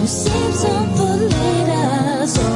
just seems unbelievable.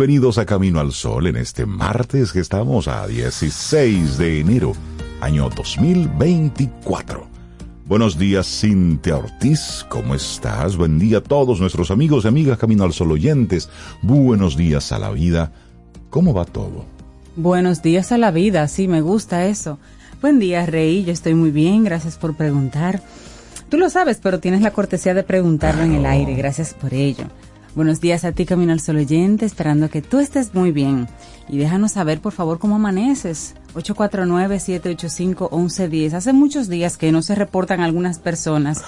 Bienvenidos a Camino al Sol en este martes que estamos a 16 de enero, año 2024. Buenos días, Cintia Ortiz, ¿cómo estás? Buen día a todos nuestros amigos y amigas Camino al Sol oyentes. Buenos días a la vida. ¿Cómo va todo? Buenos días a la vida, sí, me gusta eso. Buen día, Rey, yo estoy muy bien, gracias por preguntar. Tú lo sabes, pero tienes la cortesía de preguntarlo en el aire, gracias por ello. Buenos días a ti, Camino al Sol oyente, esperando que tú estés muy bien. Y déjanos saber, por favor, cómo amaneces. 849-785-1110. Hace muchos días que no se reportan algunas personas.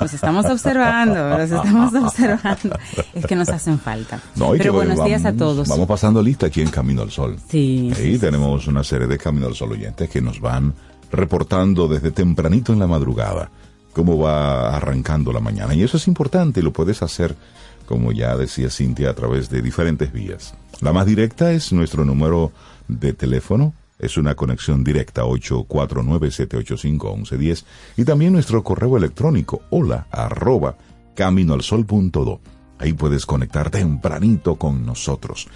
Los estamos observando, los estamos observando. Es que nos hacen falta. No, y Pero que buenos vamos- días a todos. Vamos pasando lista aquí en Camino al Sol. Sí, Ahí sí. tenemos una serie de Camino al Sol oyentes que nos van reportando desde tempranito en la madrugada cómo va arrancando la mañana. Y eso es importante, lo puedes hacer, como ya decía Cintia, a través de diferentes vías. La más directa es nuestro número de teléfono, es una conexión directa 849-785-1110 y también nuestro correo electrónico hola arroba caminoalsol.do. Ahí puedes conectar tempranito con nosotros.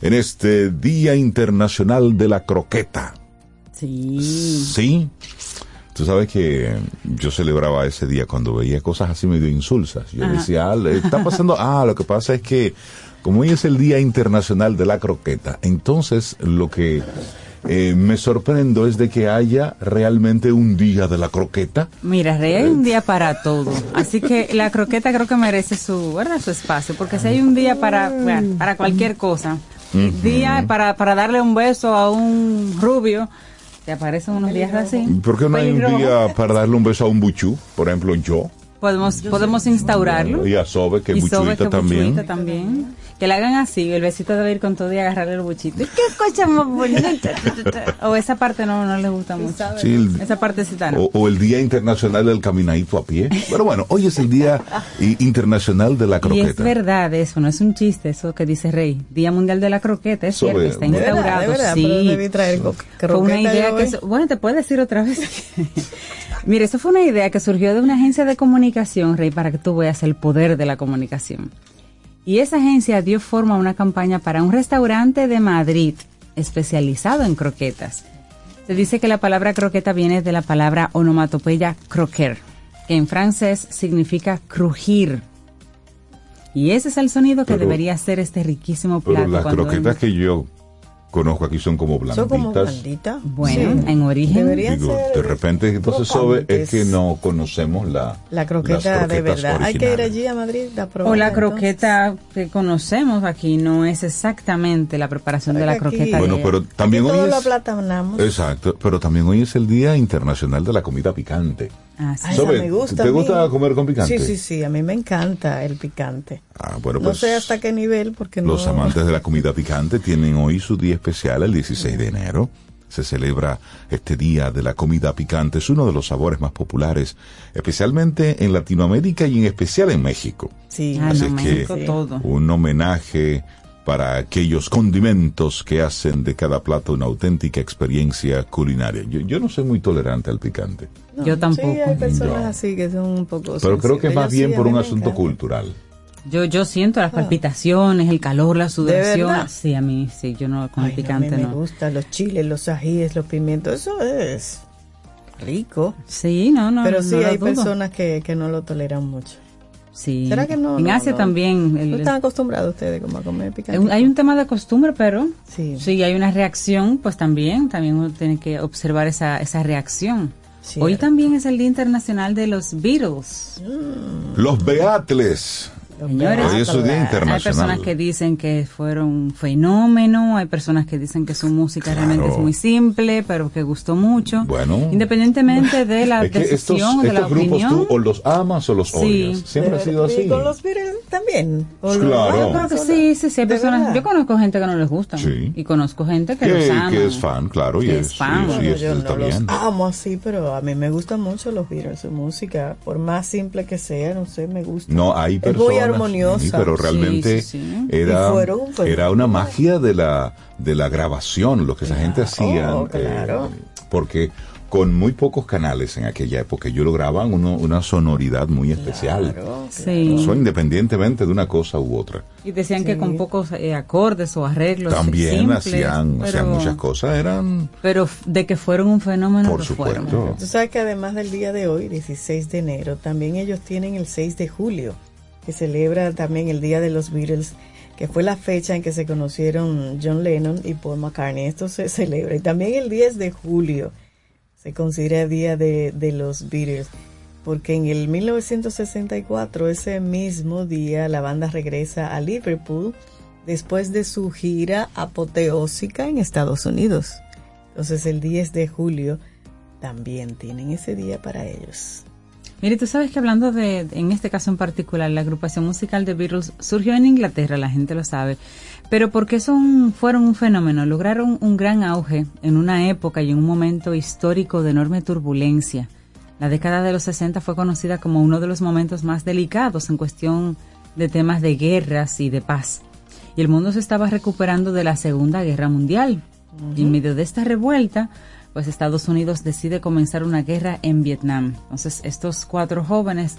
En este Día Internacional de la Croqueta. Sí. Sí. Tú sabes que yo celebraba ese día cuando veía cosas así medio insulsas. Yo Ajá. decía, ah, está pasando, ah, lo que pasa es que como hoy es el Día Internacional de la Croqueta, entonces lo que eh, me sorprendo es de que haya realmente un Día de la Croqueta. Mira, Rey, hay un día para todo. Así que la croqueta creo que merece su, ¿verdad? su espacio, porque si hay un día para, para cualquier cosa, día para, para darle un beso a un rubio, te aparecen unos días así. ¿Por qué no hay un día para darle un beso a un buchú? Por ejemplo, yo. Podemos, podemos instaurarlo. Y a Sobe, que es Y Sobe, buchuita que también. buchuita también. Que le hagan así, el besito debe ir con todo y agarrarle el buchito. ¡Qué cosa más bonita! o esa parte no, no le gusta mucho. Sí, el- Esa partecita no. O, o el Día Internacional del Caminadito a pie. Pero bueno, hoy es el Día Internacional de la Y es Croqueta. verdad eso, no es un chiste eso que dice Rey. Día Mundial de la Croqueta, es cierto, es- está ¿De verdad, instaurado. de verdad? sí. Pero debí traer Fue una croqueta idea que... Bueno, te puedes decir otra vez. Mire, eso fue una idea que surgió de una agencia de comunicación, Rey, para que tú veas el poder de la comunicación. Y esa agencia dio forma a una campaña para un restaurante de Madrid especializado en croquetas. Se dice que la palabra croqueta viene de la palabra onomatopeya croquer, que en francés significa crujir. Y ese es el sonido que Pero- debería ser este riquísimo plato. Pero las croquetas que yo conozco aquí son como Son como blanditas. blanditas. Bueno, Sí. en origen. Digo, de repente, entonces, Sobe, es que no conocemos la, La croqueta las de verdad. Hay que ir originales. allí a Madrid a O probar. la entonces. croqueta que conocemos aquí no es exactamente la preparación de la aquí- croqueta. Bueno, pero también Aquí hoy todo lo es... aplatanamos. Exacto, pero también hoy es el Día Internacional de la Comida Picante. Ah, sí. Ay, me gusta. ¿te a mí. gusta comer con picante? Sí, sí, sí. A mí me encanta el picante. Ah, bueno, no pues sé hasta qué nivel, porque no. los amantes de la comida picante tienen hoy su día especial, el 16 de enero. Se celebra este Día de la Comida Picante. Es uno de los sabores más populares, especialmente en Latinoamérica y en especial en México. Sí. Ah, Así no, que México todo. un homenaje para aquellos condimentos que hacen de cada plato una auténtica experiencia culinaria. Yo, yo no soy muy tolerante al picante, No, Yo tampoco. Sí, hay personas No. así que son un poco. pero creo que es más Yo bien sí, por un asunto encanta. cultural. Yo, yo siento las palpitaciones, el calor, la sudoración. Sí, a mí, sí, yo no, con el picante a mí me no. gusta los chiles, los ajíes, los pimientos. Eso es rico. Sí, no, no. pero no sí hay dudo. personas que, que no lo toleran mucho. Sí. ¿Será que no? En no, Asia no? también. ¿No el- están acostumbrados ustedes como a comer picante? hay un tema de costumbre, pero Sí. sí hay una reacción, pues también, también uno tiene que observar esa, esa reacción. Cierto. Hoy también es el Día Internacional de los Beatles. Los Beatles. Señores, Hoy es su día hay personas que dicen que fueron un fenómeno, hay personas que dicen que su música realmente es muy simple, pero que gustó mucho. Bueno. Independientemente de la Es que estos, decisión, de la estos grupos opinión. tú o los amas o los Sí. odias. Siempre ha sido así. ¿Y con los Beatles también? ¿O Pues los- claro. Yo creo que sí, sí, sí. Yo conozco gente que no les gustan. Sí. Y conozco gente que, Que, los ama. que es fan, claro, y es, es fan. Bueno, es- yo no bien. los amo así, pero a mí me gustan mucho los Beatles, su música, por más simple que sea, no sé, me gusta. No, hay personas, muy armoniosa. sí, pero realmente Sí, sí, sí. era fueron era una magia de la de la grabación, lo que esa gente hacía, Oh, claro. porque con muy pocos canales en aquella época ellos lograban uno- una sonoridad muy especial. Claro, Sí. Eso independientemente de una cosa u otra. Y decían que con pocos eh, acordes o arreglos También simples, hacían, hacían pero- muchas cosas, eran Pero de que fueron un fenómeno, por lo fueron. supuesto. Tú sabes que además del día de hoy, 16 de enero, también ellos tienen el 6 de julio, que celebra también el Día de los Beatles, que fue la fecha en que se conocieron John Lennon y Paul McCartney. Esto se celebra. Y también el 10 de julio se considera Día de, de los Beatles, porque en el 1964, ese mismo día, la banda regresa a Liverpool después de su gira apoteósica en Estados Unidos. Entonces el 10 de julio también tienen ese día para ellos. Mire, tú sabes que hablando de, en este caso en particular, la agrupación musical de Beatles surgió en Inglaterra, la gente lo sabe, pero porque son, fueron un fenómeno, lograron un gran auge en una época y en un momento histórico de enorme turbulencia. La década de los 60 fue conocida como uno de los momentos más delicados en cuestión de temas de guerras y de paz. Y el mundo se estaba recuperando de la Segunda Guerra Mundial. Y en medio de esta revuelta, pues Estados Unidos decide comenzar una guerra en Vietnam. Entonces estos cuatro jóvenes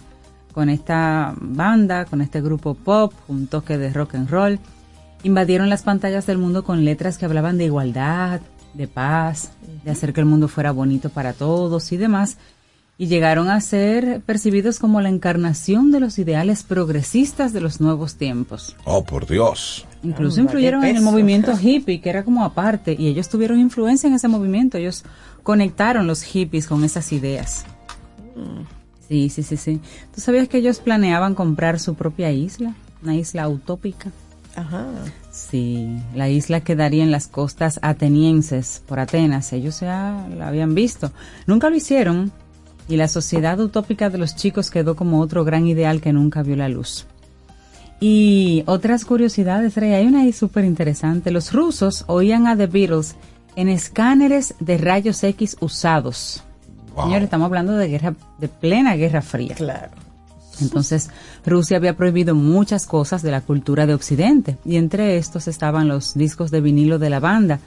con esta banda, con este grupo pop, un toque de rock and roll, invadieron las pantallas del mundo con letras que hablaban de igualdad, de paz, de hacer que el mundo fuera bonito para todos y demás. Y llegaron a ser percibidos como la encarnación de los ideales progresistas de los nuevos tiempos. Oh, por Dios. Incluso Anda, influyeron en el movimiento hippie, que era como aparte, y ellos tuvieron influencia en ese movimiento. Ellos conectaron los hippies con esas ideas. Sí, sí, sí, sí. ¿Tú sabías que ellos planeaban comprar su propia isla? Una isla utópica. Ajá. Sí, la isla quedaría en las costas atenienses por Atenas. Ellos ya la habían visto. Nunca lo hicieron y la sociedad utópica de los chicos quedó como otro gran ideal que nunca vio la luz. Y otras curiosidades, Rey, hay una ahí súper interesante. Los rusos oían a The Beatles en escáneres de rayos X usados. Wow. Señores, estamos hablando de guerra, de plena Guerra Fría. Claro. Entonces, Rusia había prohibido muchas cosas de la cultura de Occidente, y entre estos estaban los discos de vinilo de la banda.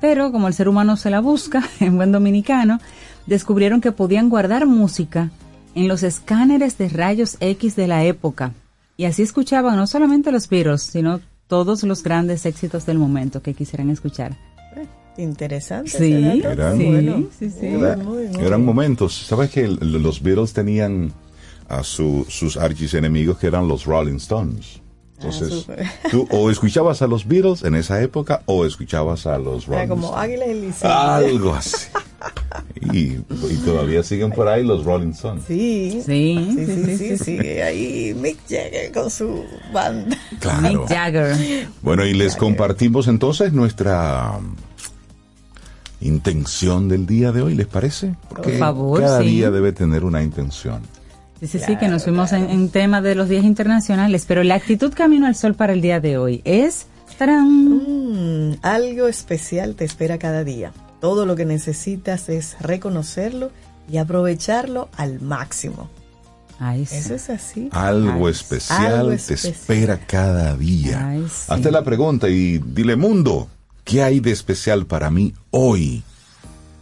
Pero como el ser humano se la busca, en buen dominicano, descubrieron que podían guardar música en los escáneres de rayos X de la época. Y así escuchaban no solamente los Beatles, sino todos los grandes éxitos del momento que quisieran escuchar. Interesante. Sí. Eran- sí, Bueno. sí, sí. Muy, muy, muy. Eran momentos. ¿Sabes que los Beatles tenían a su- sus archienemigos que eran los Rolling Stones? Entonces, súper. tú o escuchabas a los Beatles en esa época o escuchabas a los Era Rolling como Stones. Águila y Liceo. Algo así. Y, y todavía siguen por ahí los Rolling Stones. Sí. Sí, Sí, sí, sí, sigue ahí Mick Jagger con su banda. Claro. Mick Jagger. Bueno, y les compartimos entonces nuestra um, intención del día de hoy, ¿les parece? Porque Por favor, cada sí. día debe tener una intención. Sí, sí, sí, que nos fuimos en, en tema de los días internacionales, pero la actitud Camino al Sol para el día de hoy es... ¡tarán! Mm, algo especial te espera cada día. Todo lo que necesitas es reconocerlo y aprovecharlo al máximo. Ay, sí. Eso es así. Algo Ay, especial algo te especial. espera cada día. Ay, sí. Hazte la pregunta y dile, mundo, ¿qué hay de especial para mí hoy?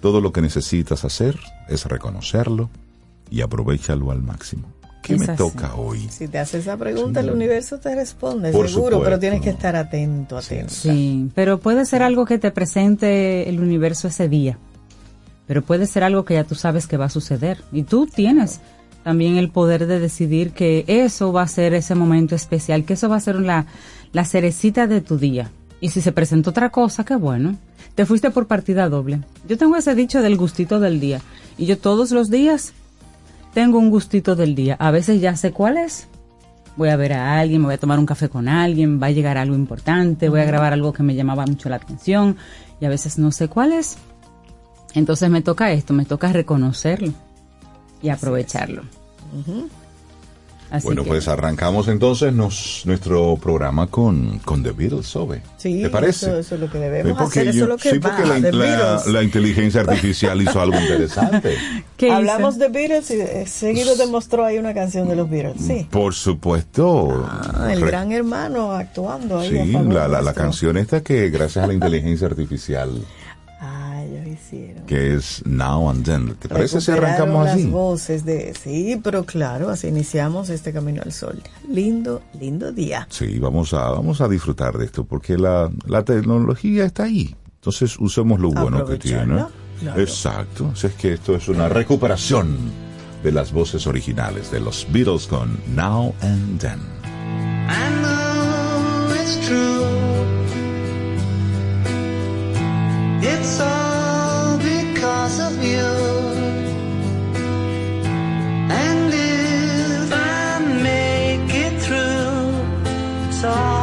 Todo lo que necesitas hacer es reconocerlo y aprovechalo al máximo. ¿Qué Es me así. toca hoy? Si te haces esa pregunta, el universo te responde, Por seguro, supuesto. pero tienes que estar atento, atento. Sí, pero puede ser algo que te presente el universo ese día. Pero puede ser algo que ya tú sabes que va a suceder. Y tú tienes también el poder de decidir que eso va a ser ese momento especial, que eso va a ser la, la cerecita de tu día. Y si se presenta otra cosa, qué bueno. Te fuiste por partida doble. Yo tengo ese dicho del gustito del día. Y yo todos los días tengo un gustito del día. A veces ya sé cuál es. Voy a ver a alguien, me voy a tomar un café con alguien, va a llegar algo importante, voy a grabar algo que me llamaba mucho la atención y a veces no sé cuál es. Entonces me toca esto, me toca reconocerlo y aprovecharlo. Así Bueno, que- pues arrancamos entonces nos- nuestro programa con, con The Beatles, Sobe. Sí, ¿Te parece? Eso, eso es lo que debemos Sí, porque hacer, eso yo- es lo que sí, va, porque la, The la- la inteligencia artificial hizo algo interesante. ¿Qué Hablamos de Beatles y eh, seguido demostró ahí una canción de los Beatles. Sí. Por supuesto. Ah, el Re- gran hermano actuando ahí. Sí, la, la, la canción esta que gracias a la inteligencia artificial, hicieron. que es Now and Then. ¿Te parece si arrancamos las así? voces de sí, pero claro, así iniciamos este camino al sol. Lindo, lindo día. Sí, vamos a, vamos a disfrutar de esto porque la, la tecnología está ahí. Entonces usemos lo bueno que tiene. Claro. Exacto. Así es que esto es una recuperación de las voces originales de los Beatles con Now and Then. I know it's true. It's all because of you. And if I make it through, it's all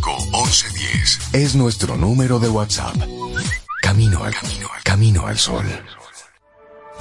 849-785-1110. Es nuestro número de WhatsApp. Camino al camino, al camino al sol.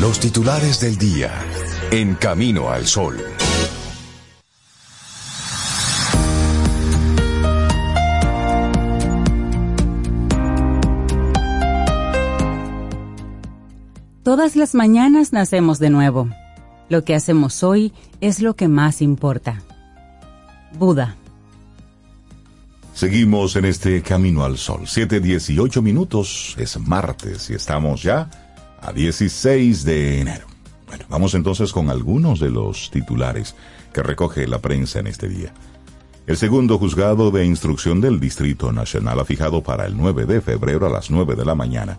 Los titulares del día. En Camino al sol. Todas las mañanas nacemos de nuevo. Lo que hacemos hoy es lo que más importa. Buda. Seguimos en este Camino al Sol. 7.18 minutos, es martes y estamos ya a 16 de enero. Bueno, vamos entonces con algunos de los titulares que recoge la prensa en este día. El segundo juzgado de instrucción del Distrito Nacional ha fijado para el 9 de febrero a las 9 de la mañana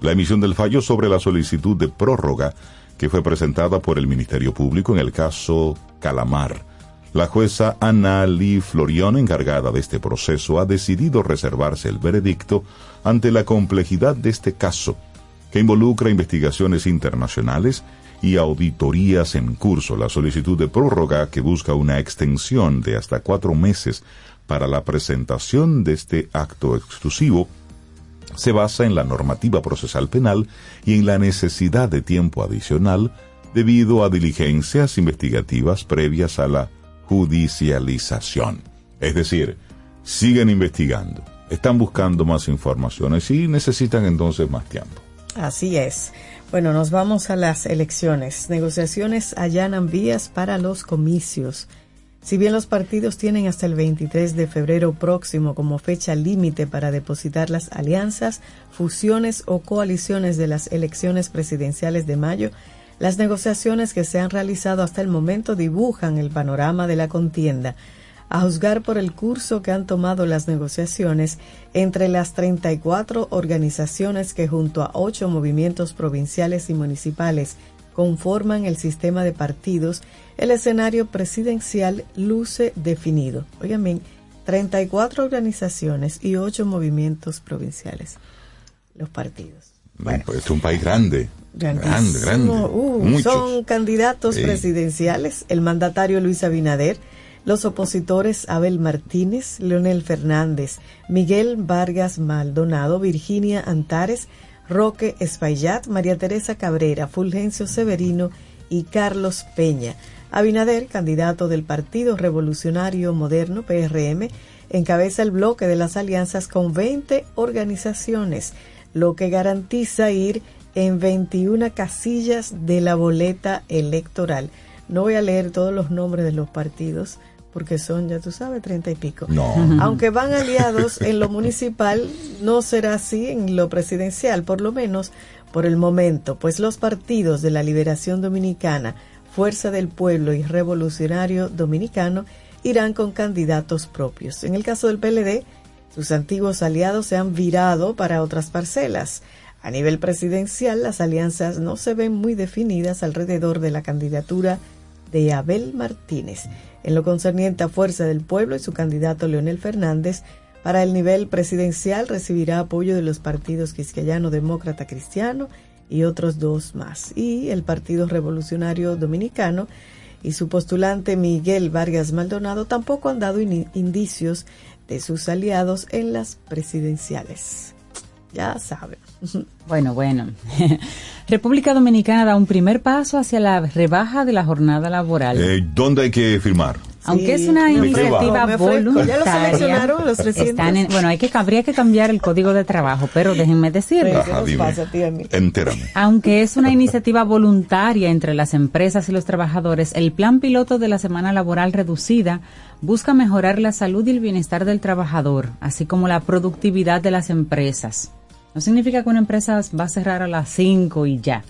la emisión del fallo sobre la solicitud de prórroga que fue presentada por el Ministerio Público en el caso Calamar. La jueza Ana Lee Florión, encargada de este proceso, ha decidido reservarse el veredicto ante la complejidad de este caso, que involucra investigaciones internacionales y auditorías en curso. La solicitud de prórroga, que busca una extensión de hasta cuatro meses para la presentación de este acto exclusivo, se basa en la normativa procesal penal y en la necesidad de tiempo adicional debido a diligencias investigativas previas a la judicialización. Es decir, siguen investigando, están buscando más informaciones y necesitan entonces más tiempo. Así es. Bueno, nos vamos a las elecciones. Negociaciones allanan vías para los comicios. Si bien los partidos tienen hasta el 23 de febrero próximo como fecha límite para depositar las alianzas, fusiones o coaliciones de las elecciones presidenciales de mayo, las negociaciones que se han realizado hasta el momento dibujan el panorama de la contienda. A juzgar por el curso que han tomado las negociaciones entre las 34 organizaciones que junto a ocho movimientos provinciales y municipales conforman el sistema de partidos, el escenario presidencial luce definido. Oigan bien, 34 organizaciones y 8 movimientos provinciales, los partidos. Bueno, pues es un país grande. Grande, grande. Uh, son candidatos presidenciales, el mandatario Luis Abinader, los opositores Abel Martínez, Leonel Fernández, Miguel Vargas Maldonado, Virginia Antares, Roque Espaillat, María Teresa Cabrera, Fulgencio Severino y Carlos Peña. Abinader, candidato del Partido Revolucionario Moderno, PRM, encabeza el bloque de las alianzas con 20 organizaciones, lo que garantiza ir en 21 casillas de la boleta electoral. No voy a leer todos los nombres de los partidos porque son, ya tú sabes, treinta y pico. No. Aunque van aliados en lo municipal, no será así en lo presidencial, por lo menos por el momento, pues los partidos de la Liberación Dominicana, Fuerza del Pueblo y Revolucionario Dominicano irán con candidatos propios. En el caso del PLD, sus antiguos aliados se han virado para otras parcelas. A nivel presidencial, las alianzas no se ven muy definidas alrededor de la candidatura de Abel Martínez. En lo concerniente a Fuerza del Pueblo y su candidato Leonel Fernández, para el nivel presidencial recibirá apoyo de los partidos Quisqueyano Demócrata Cristiano y otros dos más. Y el Partido Revolucionario Dominicano y su postulante Miguel Vargas Maldonado tampoco han dado indicios de sus aliados en las presidenciales. Ya saben. Bueno, bueno. República Dominicana da un primer paso hacia la rebaja de la jornada laboral. Eh, ¿Dónde hay que firmar? Aunque es una iniciativa ofrezco. ¿Ya lo voluntaria. seleccionaron los 300? están en- bueno, hay que, habría que cambiar el código de trabajo, pero déjenme decirlo. ¿qué Ajá, dime. pasa? Entérame. Aunque es una iniciativa voluntaria entre las empresas y los trabajadores, el plan piloto de la semana laboral reducida busca mejorar la salud y el bienestar del trabajador, así como la productividad de las empresas. No significa que una empresa va a cerrar a las 5 y ya,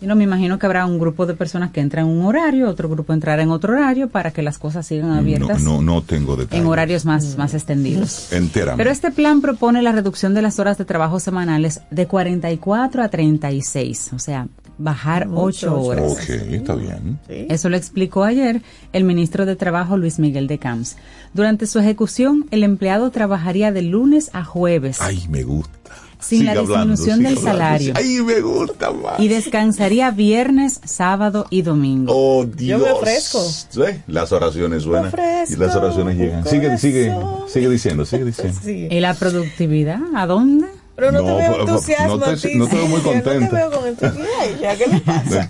sino me imagino que habrá un grupo de personas que entran en un horario, otro grupo entrará en otro horario para que las cosas sigan No, abiertas no, no tengo detalles. en horarios más, más extendidos. Entérame. Pero este plan propone la reducción de las horas de trabajo semanales de 44 a 36, o sea, bajar 8 horas. Ok, está bien. Eso lo explicó ayer el ministro de Trabajo Luis Miguel de Camps. Durante su ejecución, el empleado trabajaría de lunes a jueves Ay, me gusta. Sin Siga la disminución siga del salario. Ay, me gusta más. y descansaría viernes, sábado y domingo. Oh, Dios. Yo me ofrezco. ¿Sí? Las oraciones suenan. ofrezco y las oraciones llegan. Sigue, sigue, sigue diciendo, sigue diciendo. Sí. ¿Y la productividad? ¿A dónde? Pero no, No, te veo entusiasmo no te- a ti, no te veo muy Cintia, No contenta. te veo con entusiasmo. ¿qué le No pasa?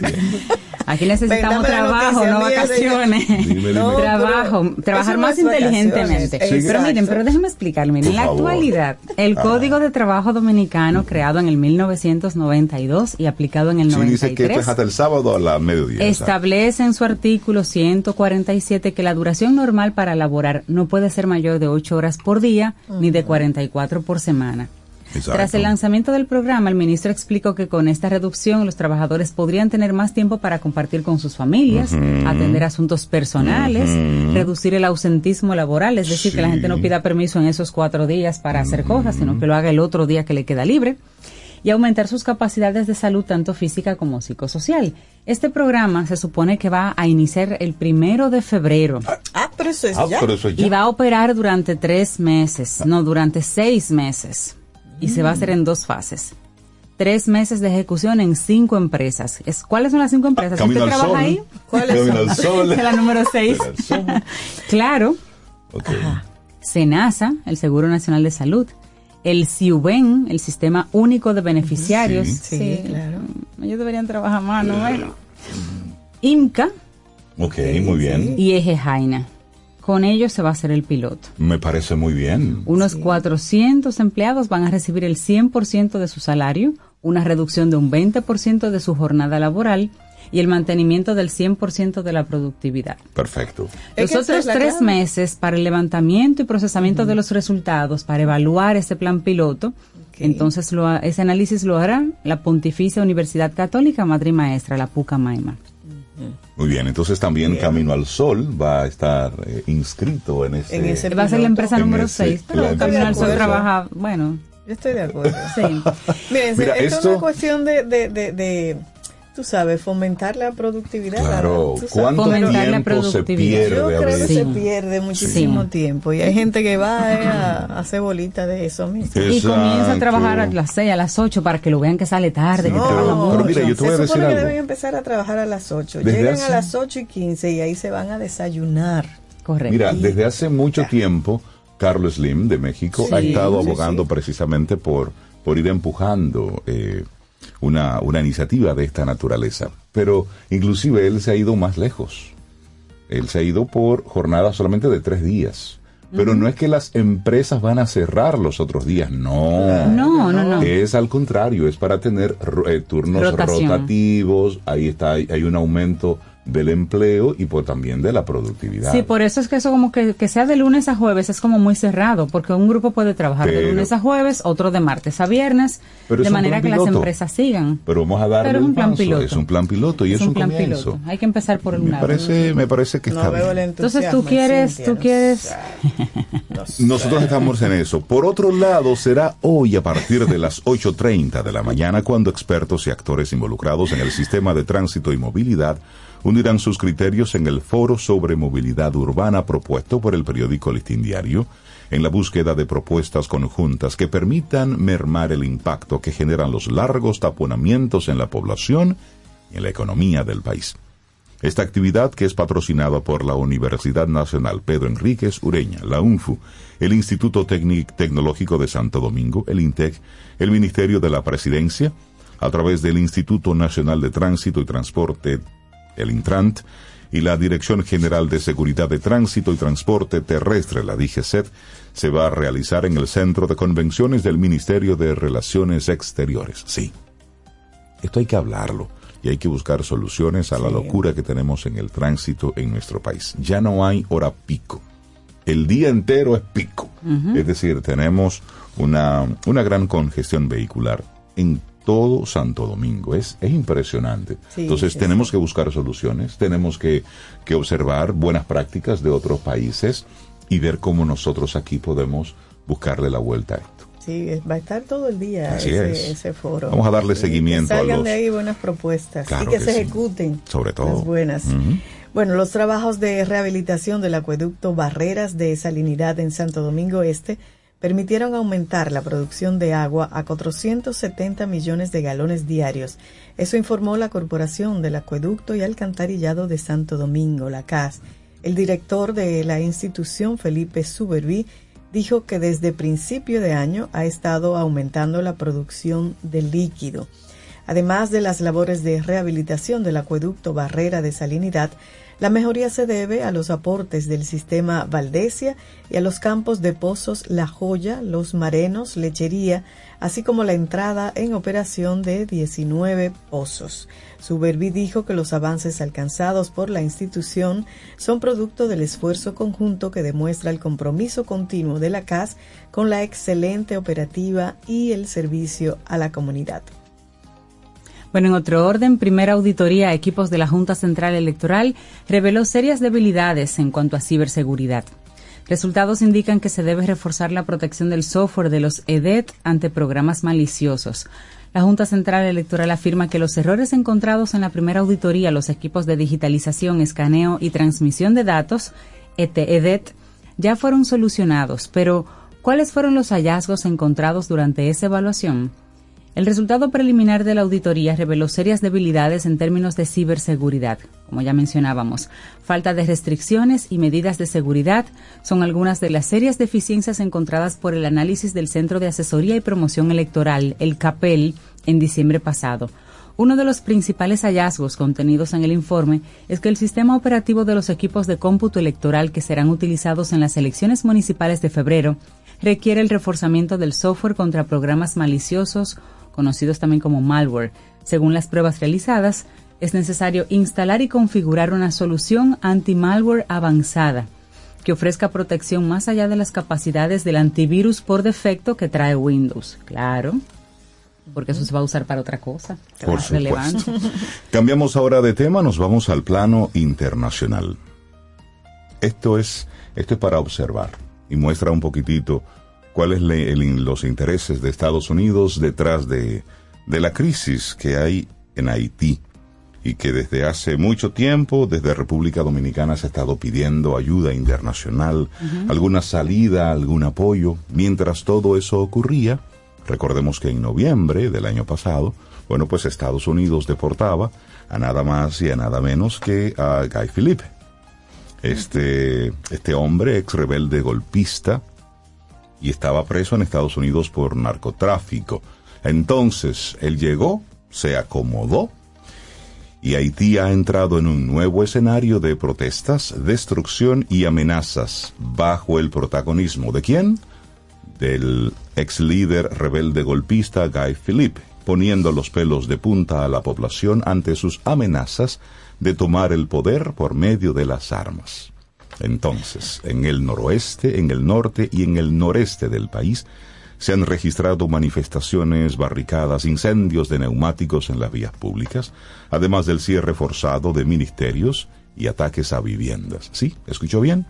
Aquí necesitamos trabajo, noticia, no vacaciones. Dime, No, dime. trabajo, trabajar más inteligentemente. Pero miren, pero déjenme explicar, miren, en la favor. actualidad, el. Código de Trabajo Dominicano, creado en el 1992 y aplicado en el Sí, dice que esto 93, es hasta el sábado a la mediodía. establece en su artículo 147 que la duración normal para laborar no puede ser mayor de 8 horas por día ni de 44 por semana. Exacto. Tras el lanzamiento del programa, el ministro explicó que con esta reducción los trabajadores podrían tener más tiempo para compartir con sus familias, atender asuntos personales, reducir el ausentismo laboral, es decir, que la gente no pida permiso en esos cuatro días para hacer cosas, sino que lo haga el otro día que le queda libre y aumentar sus capacidades de salud tanto física como psicosocial. Este programa se supone que va a iniciar el primero de febrero Ah, pero eso es Ah, ya. pero eso y ya. va a operar durante tres meses, no, durante seis meses. Y se va a hacer en dos fases. Tres meses de ejecución en cinco empresas. Es, ¿Cuáles son las cinco empresas? Camino ¿Usted al trabaja sol. ahí? ¿Cuáles Camino son? al sol. Es la número seis. Claro, Ok. SENASA, el Seguro Nacional de Salud, el CIUBEN, el Sistema Único de Beneficiarios. Sí, sí, claro. Ellos deberían trabajar más, ¿no? Bueno. IMCA Ok, muy bien. y Eje Jaina. Con ellos se va a hacer el piloto. Me parece muy bien. Unos 400 empleados van a recibir el 100% de su salario, una reducción de un 20% de su jornada laboral y el mantenimiento del 100% de la productividad. Perfecto. Los otros tres clave. meses para el levantamiento y procesamiento de los resultados, para evaluar este plan piloto, entonces lo ha- ese análisis lo hará la Pontificia Universidad Católica Madre y Maestra, la Pucamaima. Muy bien, entonces también Camino al Sol va a estar eh, inscrito en ese... En ese Va a ser la empresa número ese 6, pero. Camino al Sol trabaja, bueno, Yo estoy de acuerdo. sí. Miren, Mira, esto, es una cuestión de, de, de, de, tú sabes, fomentar la productividad. Claro, ¿cuánto Fomentar la tiempo se productividad. pierde Yo a creo que veces? se Sí. pierde muchísimo Sí. tiempo y hay gente que va eh, a, a hacer bolita de eso mismo. Y comienza a Exacto. trabajar a las 6, a las 8 para que lo vean que sale tarde, que No, trabaja pero mucho. mira, yo te voy a se decir que algo. deben empezar a trabajar a las 8. Desde Llegan hace- a las 8 y 15 y ahí se van a desayunar. Correcto. Mira, desde hace mucho tiempo, Carlos Slim de México ha Sí, estado sí, abogando sí. precisamente por, por ir empujando eh, una, una iniciativa de esta naturaleza. Pero inclusive él se ha ido más lejos. Él se ha ido por jornadas solamente de tres días. Pero no es que las empresas van a cerrar los otros días, no. No, no, no. Es al contrario, es para tener eh, turnos Rotación. rotativos, ahí está, hay, hay un aumento del empleo y por también de la productividad. Sí, por eso es que eso como que, que sea de lunes a jueves es como muy cerrado, porque un grupo puede trabajar de lunes a jueves, otro de martes a viernes, Pero de manera que las empresas sigan. Pero vamos a darle Pero es un el plan paso. piloto. Es un plan piloto y es, es un plan comienzo. piloto. Hay que empezar por un Me lado. parece, me parece que está No veo el bien. Entonces tú quieres, tú quieres, sé, no sé. Nosotros estamos en eso. Por otro lado, será hoy a partir de las 8.30 de la mañana cuando expertos y actores involucrados en el sistema de tránsito y movilidad unirán sus criterios en el foro sobre movilidad urbana propuesto por el periódico Listín Diario en la búsqueda de propuestas conjuntas que permitan mermar el impacto que generan los largos taponamientos en la población y en la economía del país. Esta actividad, que es patrocinada por la Universidad Nacional Pedro Enríquez Ureña, la UNFU, el Instituto Tecnológico de Santo Domingo, el INTEC, el Ministerio de la Presidencia, a través del Instituto Nacional de Tránsito y Transporte, el Intrant, y la Dirección General de Seguridad de Tránsito y Transporte Terrestre, la DGCET, se va a realizar en el Centro de Convenciones del Ministerio de Relaciones Exteriores. Sí, esto hay que hablarlo y hay que buscar soluciones a la locura que tenemos en el tránsito en nuestro país. Ya no hay hora pico. El día entero es pico. Es decir, tenemos una, una gran congestión vehicular en todo Santo Domingo. Es, es impresionante. Entonces tenemos que buscar soluciones, tenemos que, que observar buenas prácticas de otros países y ver cómo nosotros aquí podemos buscarle la vuelta a esto. Sí, va a estar todo el día ese, foro. Vamos a darle seguimiento que salgan de ahí buenas propuestas y que, se ejecuten. Sobre todo. Las buenas. Bueno, los trabajos de rehabilitación del acueducto Barreras de Salinidad en Santo Domingo Este permitieron aumentar la producción de agua a 470 millones de galones diarios. Eso informó la Corporación del Acueducto y Alcantarillado de Santo Domingo, la CAS. El director de la institución, Felipe Suberví, dijo que desde principio de año ha estado aumentando la producción de líquido. Además de las labores de rehabilitación del acueducto Barrera de Salinidad, la mejoría se debe a los aportes del sistema Valdesia y a los campos de pozos La Joya, Los Marenos, Lechería, así como la entrada en operación de 19 pozos. Suberví dijo que los avances alcanzados por la institución son producto del esfuerzo conjunto que demuestra el compromiso continuo de la CAS con la excelente operativa y el servicio a la comunidad. Bueno, en otro orden, primera auditoría a equipos de la Junta Central Electoral reveló serias debilidades en cuanto a ciberseguridad. Resultados indican que se debe reforzar la protección del software de los EDET ante programas maliciosos. La Junta Central Electoral afirma que los errores encontrados en la primera auditoría a los equipos de digitalización, escaneo y transmisión de datos, ETEDET, ya fueron solucionados, pero ¿cuáles fueron los hallazgos encontrados durante esa evaluación? El resultado preliminar de la auditoría reveló serias debilidades en términos de ciberseguridad. Como ya mencionábamos, falta de restricciones y medidas de seguridad son algunas de las serias deficiencias encontradas por el análisis del Centro de Asesoría y Promoción Electoral, el CAPEL, en diciembre pasado. Uno de los principales hallazgos contenidos en el informe es que el sistema operativo de los equipos de cómputo electoral que serán utilizados en las elecciones municipales de febrero requiere el reforzamiento del software contra programas maliciosos conocidos también como malware. Según las pruebas realizadas, es necesario instalar y configurar una solución anti-malware avanzada que ofrezca protección más allá de las capacidades del antivirus por defecto que trae Windows. Claro, porque eso se va a usar para otra cosa. Por supuesto. Cambiamos ahora de tema, nos vamos al plano internacional. Esto es, esto es para observar y muestra un poquitito cuáles son los intereses de Estados Unidos detrás de, la crisis que hay en Haití y que desde hace mucho tiempo, desde República Dominicana, se ha estado pidiendo ayuda internacional, alguna salida, algún apoyo. Mientras todo eso ocurría, recordemos que en noviembre del año pasado, bueno, pues Estados Unidos deportaba a nada más y a nada menos que a Guy Philippe. Este, este hombre, ex rebelde golpista, y estaba preso en Estados Unidos por narcotráfico. Entonces, él llegó, se acomodó, y Haití ha entrado en un nuevo escenario de protestas, destrucción y amenazas bajo el protagonismo de quién? Del ex líder rebelde golpista Guy Philippe, poniendo los pelos de punta a la población ante sus amenazas de tomar el poder por medio de las armas. Entonces, en el noroeste, en el norte y en el noreste del país se han registrado manifestaciones, barricadas, incendios de neumáticos en las vías públicas, además del cierre forzado de ministerios y ataques a viviendas. ¿Sí? ¿Escuchó bien?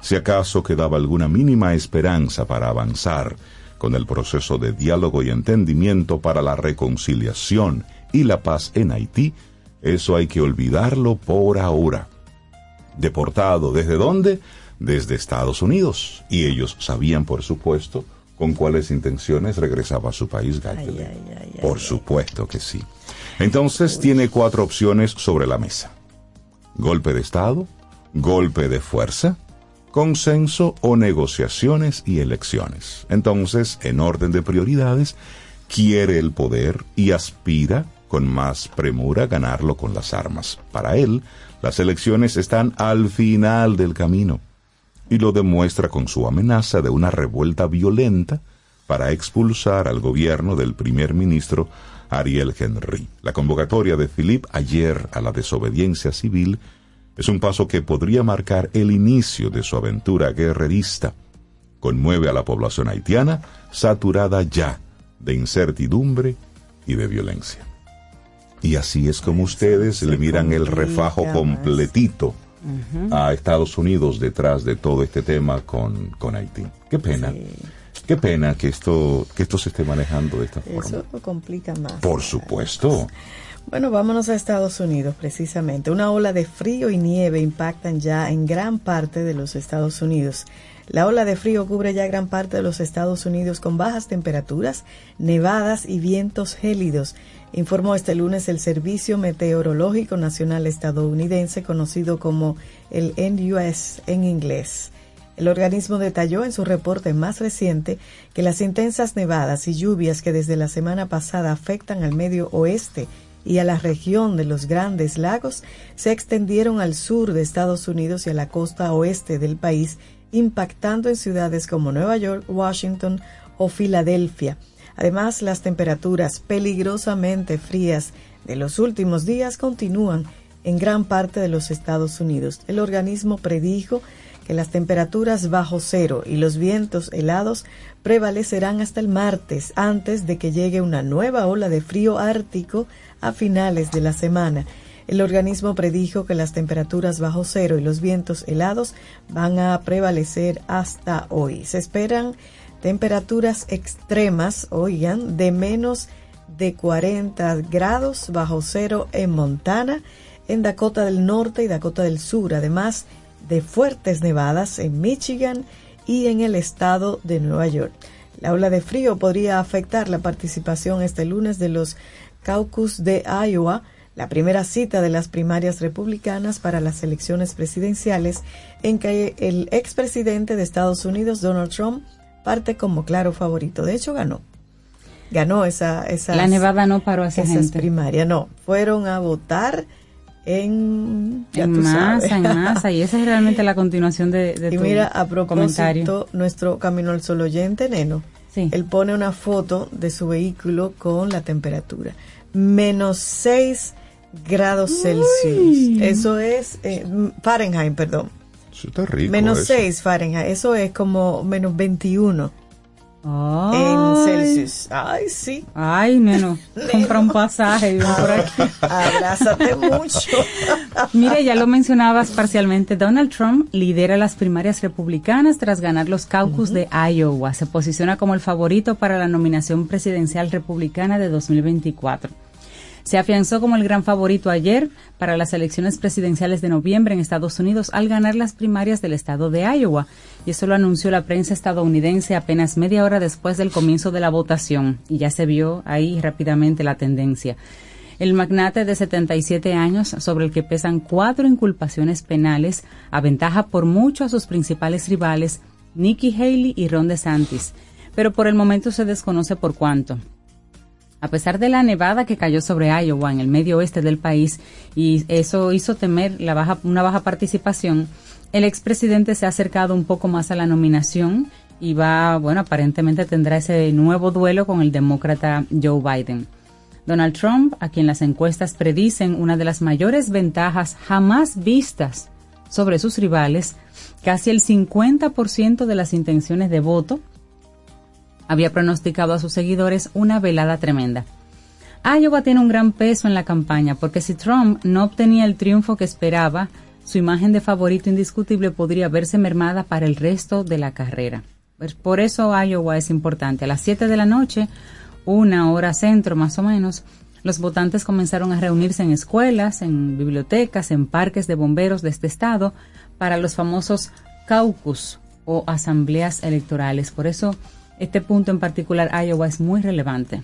Si acaso quedaba alguna mínima esperanza para avanzar con el proceso de diálogo y entendimiento para la reconciliación y la paz en Haití, eso hay que olvidarlo por ahora deportado. ¿Desde dónde? Desde Estados Unidos. Y ellos sabían, por supuesto, con cuáles intenciones regresaba a su país por supuesto que sí. Entonces tiene cuatro opciones sobre la mesa. Golpe de Estado, golpe de fuerza, consenso o negociaciones y elecciones. Entonces, en orden de prioridades, quiere el poder y aspira con más premura ganarlo con las armas. Para él, Las elecciones están al final del camino y lo demuestra con su amenaza de una revuelta violenta para expulsar al gobierno del primer ministro Ariel Henry. La convocatoria de Philippe ayer a la desobediencia civil es un paso que podría marcar el inicio de su aventura guerrerista. Conmueve a la población haitiana, saturada ya de incertidumbre y de violencia. Y así es como ustedes le miran el refajo completito a Estados Unidos detrás de todo este tema con, con Haití. Qué pena. Qué pena que esto, que esto se esté manejando de esta forma. Eso lo complica más. Por supuesto. Bueno, vámonos a Estados Unidos precisamente. Una ola de frío y nieve impactan ya en gran parte de los Estados Unidos. La ola de frío cubre ya gran parte de los Estados Unidos con bajas temperaturas, nevadas y vientos gélidos, informó este lunes el Servicio Meteorológico Nacional estadounidense conocido como el NUS en inglés. El organismo detalló en su reporte más reciente que las intensas nevadas y lluvias que desde la semana pasada afectan al medio oeste y a la región de los Grandes Lagos se extendieron al sur de Estados Unidos y a la costa oeste del país, impactando en ciudades como Nueva York, Washington o Filadelfia. Además, las temperaturas peligrosamente frías de los últimos días continúan en gran parte de los Estados Unidos. El organismo predijo que las temperaturas bajo cero y los vientos helados prevalecerán hasta el martes antes de que llegue una nueva ola de frío ártico a finales de la semana. El organismo predijo que las temperaturas bajo cero y los vientos helados van a prevalecer hasta hoy. Se esperan temperaturas extremas, oigan, de menos de 40 grados bajo cero en Montana, en Dakota del Norte y Dakota del Sur, además de fuertes nevadas en Michigan y en el estado de Nueva York. La ola de frío podría afectar la participación este lunes de los caucus de Iowa, la primera cita de las primarias republicanas para las elecciones presidenciales en que el expresidente de Estados Unidos, Donald Trump, parte como claro favorito. De hecho, ganó. Ganó esa... esa la Nevada no paró a esa esas primarias, no. Fueron a votar en... en masa, en masa. Y esa es realmente la continuación de, de y mira, a propósito, nuestro Camino al Sol oyente, Neno, sí. él pone una foto de su vehículo con la temperatura. Menos 6 grados Celsius. Eso es eh, Fahrenheit, perdón. Eso está rico. Menos eso. 6 Fahrenheit. Eso es como menos 21 Ay. en Celsius. Ay, sí. Ay, neno, compra un pasaje por aquí. Abrázate mucho. Mire, ya lo mencionabas parcialmente, Donald Trump lidera las primarias republicanas tras ganar los caucus de Iowa. Se posiciona como el favorito para la nominación presidencial republicana de 2024. Se afianzó como el gran favorito ayer para las elecciones presidenciales de noviembre en Estados Unidos al ganar las primarias del estado de Iowa. Y eso lo anunció la prensa estadounidense apenas media hora después del comienzo de la votación. Y ya se vio ahí rápidamente la tendencia. El magnate de 77 años, sobre el que pesan cuatro inculpaciones penales, aventaja por mucho a sus principales rivales, Nikki Haley y Ron DeSantis. Pero por el momento se desconoce por cuánto. A pesar de la nevada que cayó sobre Iowa en el medio oeste del país y eso hizo temer la baja, una baja participación, el expresidente se ha acercado un poco más a la nominación y va, bueno, aparentemente tendrá ese nuevo duelo con el demócrata Joe Biden. Donald Trump, a quien las encuestas predicen una de las mayores ventajas jamás vistas sobre sus rivales, casi el 50% de las intenciones de voto, había pronosticado a sus seguidores una velada tremenda. Iowa tiene un gran peso en la campaña porque si Trump no obtenía el triunfo que esperaba, su imagen de favorito indiscutible podría verse mermada para el resto de la carrera. Pues por eso Iowa es importante. A las 7 de la noche, una hora centro más o menos, los votantes comenzaron a reunirse en escuelas, en bibliotecas, en parques de bomberos de este estado para los famosos caucus o asambleas electorales. Por eso este punto en particular, Iowa, es muy relevante.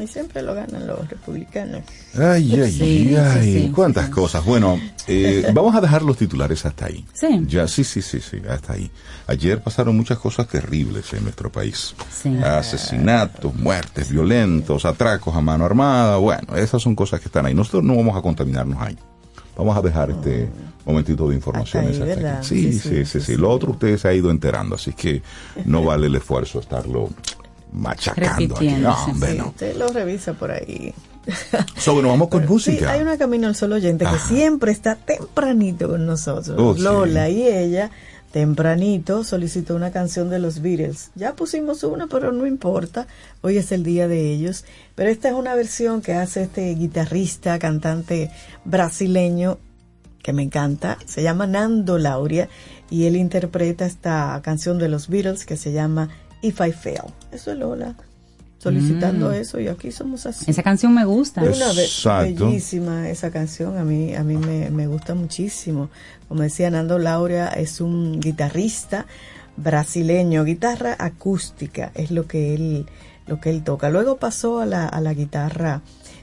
Y siempre lo ganan los republicanos. Ay, ay, Sí, ay, sí, sí, cuántas sí. cosas. Bueno, eh, vamos a dejar los titulares hasta ahí. Sí. Ya, sí, sí, sí, sí, hasta ahí. Ayer pasaron muchas cosas terribles en nuestro país. Sí. Asesinatos, muertes violentos, atracos a mano armada. Bueno, esas son cosas que están ahí. Nosotros no vamos a contaminarnos ahí. Vamos a dejar este momentito de informaciones. Hasta ahí, hasta ¿verdad? aquí. Sí, Sí, sí, sí, sí, sí, sí. sí. Lo otro usted se ha ido enterando, así que no vale el esfuerzo estarlo machacando. aquí. Repitiendo, No, sí. hombre, Sí, no. usted lo revisa por ahí. So, bueno, vamos con Pero sí, música. hay una Camino al Sol oyente que siempre está tempranito con nosotros. Oh, sí. Lola y ella, tempranito, solicitó una canción de los Beatles. Ya pusimos una, pero no importa. Hoy es el día de ellos. Pero esta es una versión que hace este guitarrista, cantante brasileño que me encanta. Se llama Nando Lauria y él interpreta esta canción de los Beatles que se llama If I Fail. Eso es Lola solicitando Mm. eso y aquí somos así. Esa canción me gusta. Exacto. bellísima esa canción, a mí, a mí me, me gusta muchísimo. Como decía Nando Lauria, es un guitarrista brasileño, guitarra acústica, es lo que él, lo que él toca. Luego pasó a la, a la guitarra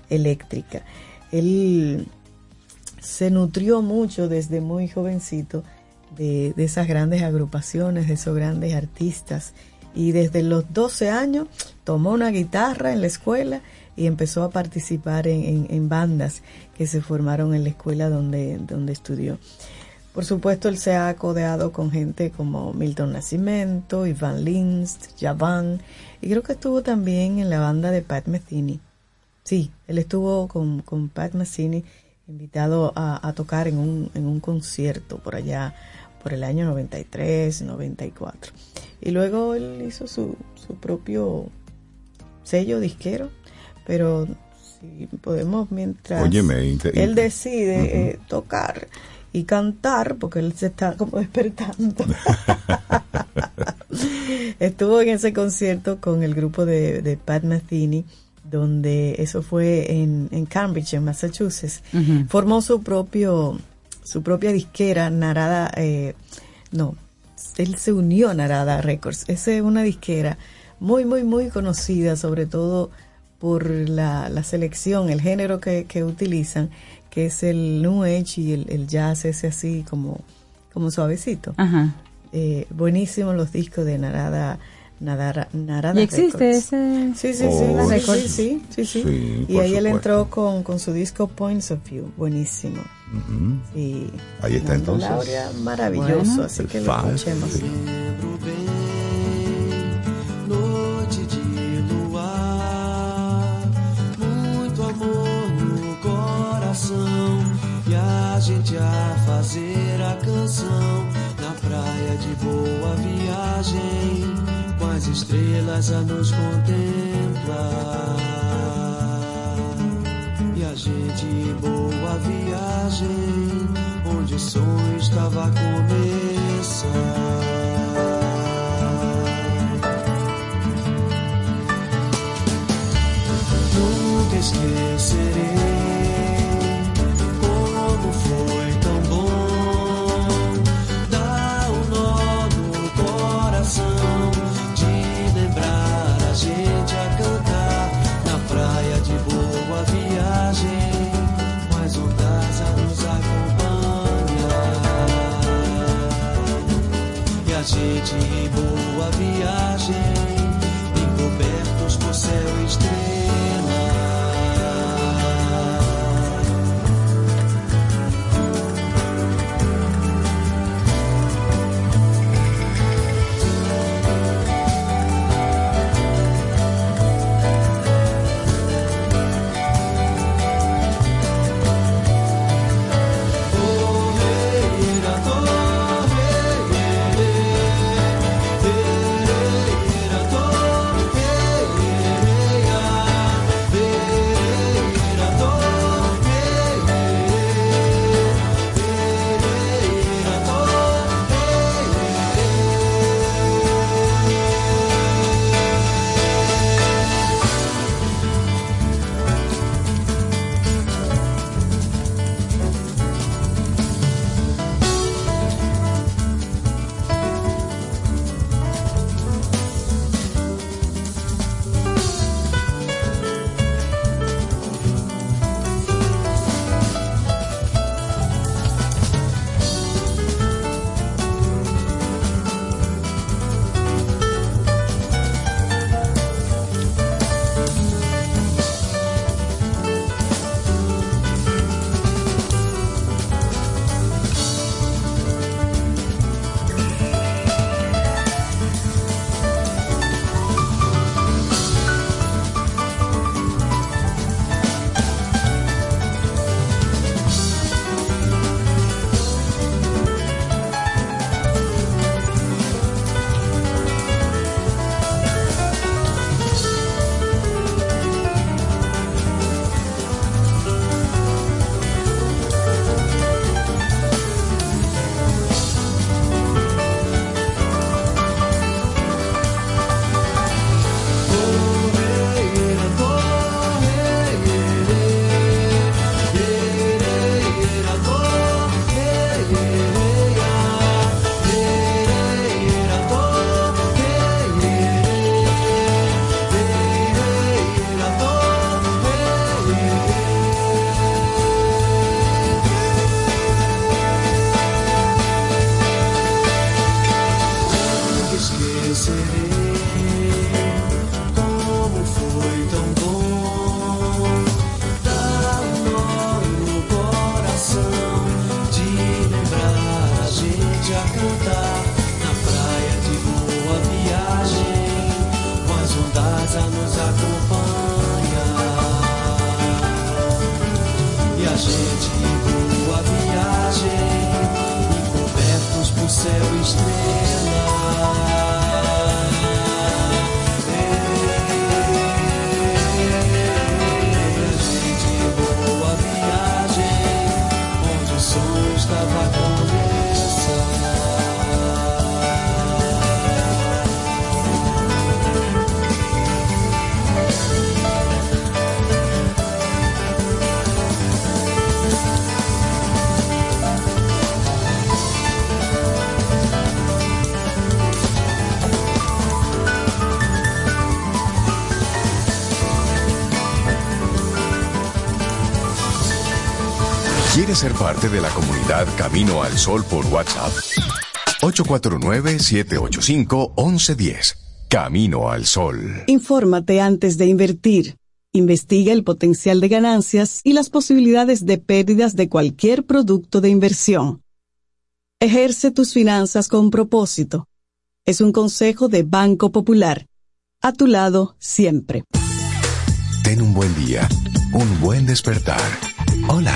eléctrica. Él se nutrió mucho desde muy jovencito de, de esas grandes agrupaciones, de esos grandes artistas. Y desde los 12 años tomó una guitarra en la escuela y empezó a participar en, en- bandas que se formaron en la escuela donde, donde estudió. Por supuesto, él se ha codeado con gente como Milton Nascimento, Ivan Lins, Javan, y creo que estuvo también en la banda de Pat Metheny. Sí, él estuvo con, con Pat Metheny invitado a, a tocar en un, en un concierto por allá, por el año 93, 94. Y luego él hizo su, su propio sello disquero, pero si podemos mientras Óyeme, él decide eh, tocar y cantar, porque él se está como despertando. Estuvo en ese concierto con el grupo de, de Pat Metheny, donde eso fue en, en Cambridge, en Massachusetts. Formó su propio, su propia disquera, Narada, eh, no, él se unió a Narada Records. Esa es una disquera muy, muy, muy conocida, sobre todo por la, la selección, el género que, que utilizan, que es el New Age y el, el jazz ese así como, como suavecito. Ajá. Eh, buenísimos los discos de Narada, Narada, Narada ¿Y existe Records. ese? Sí, sí, Oh, sí, sí. sí, sí, sí, sí. Sí, Y ahí él entró con, con su disco Points of View, buenísimo. Ujú. Sí. Ahí está Nando entonces. Lauria, maravilloso, Bueno. así que lo escuchemos. sí. Lembro bem, noite de luar, muito amor no coração e a gente a fazer a canção na praia de boa viagem, com as estrelas a nos contemplar. Gente boa viagem, onde o sonho estava a começar. Nunca esquecerei E a gente em boa viagem, Christmas. ¿Quieres ser parte de la comunidad Camino al Sol por WhatsApp? 849-785-1110. Camino al Sol. Infórmate antes de invertir. Investiga el potencial de ganancias y las posibilidades de pérdidas de cualquier producto de inversión. Ejerce tus finanzas con propósito. Es un consejo de Banco Popular. A tu lado siempre. Ten un buen día, un buen despertar. Hola.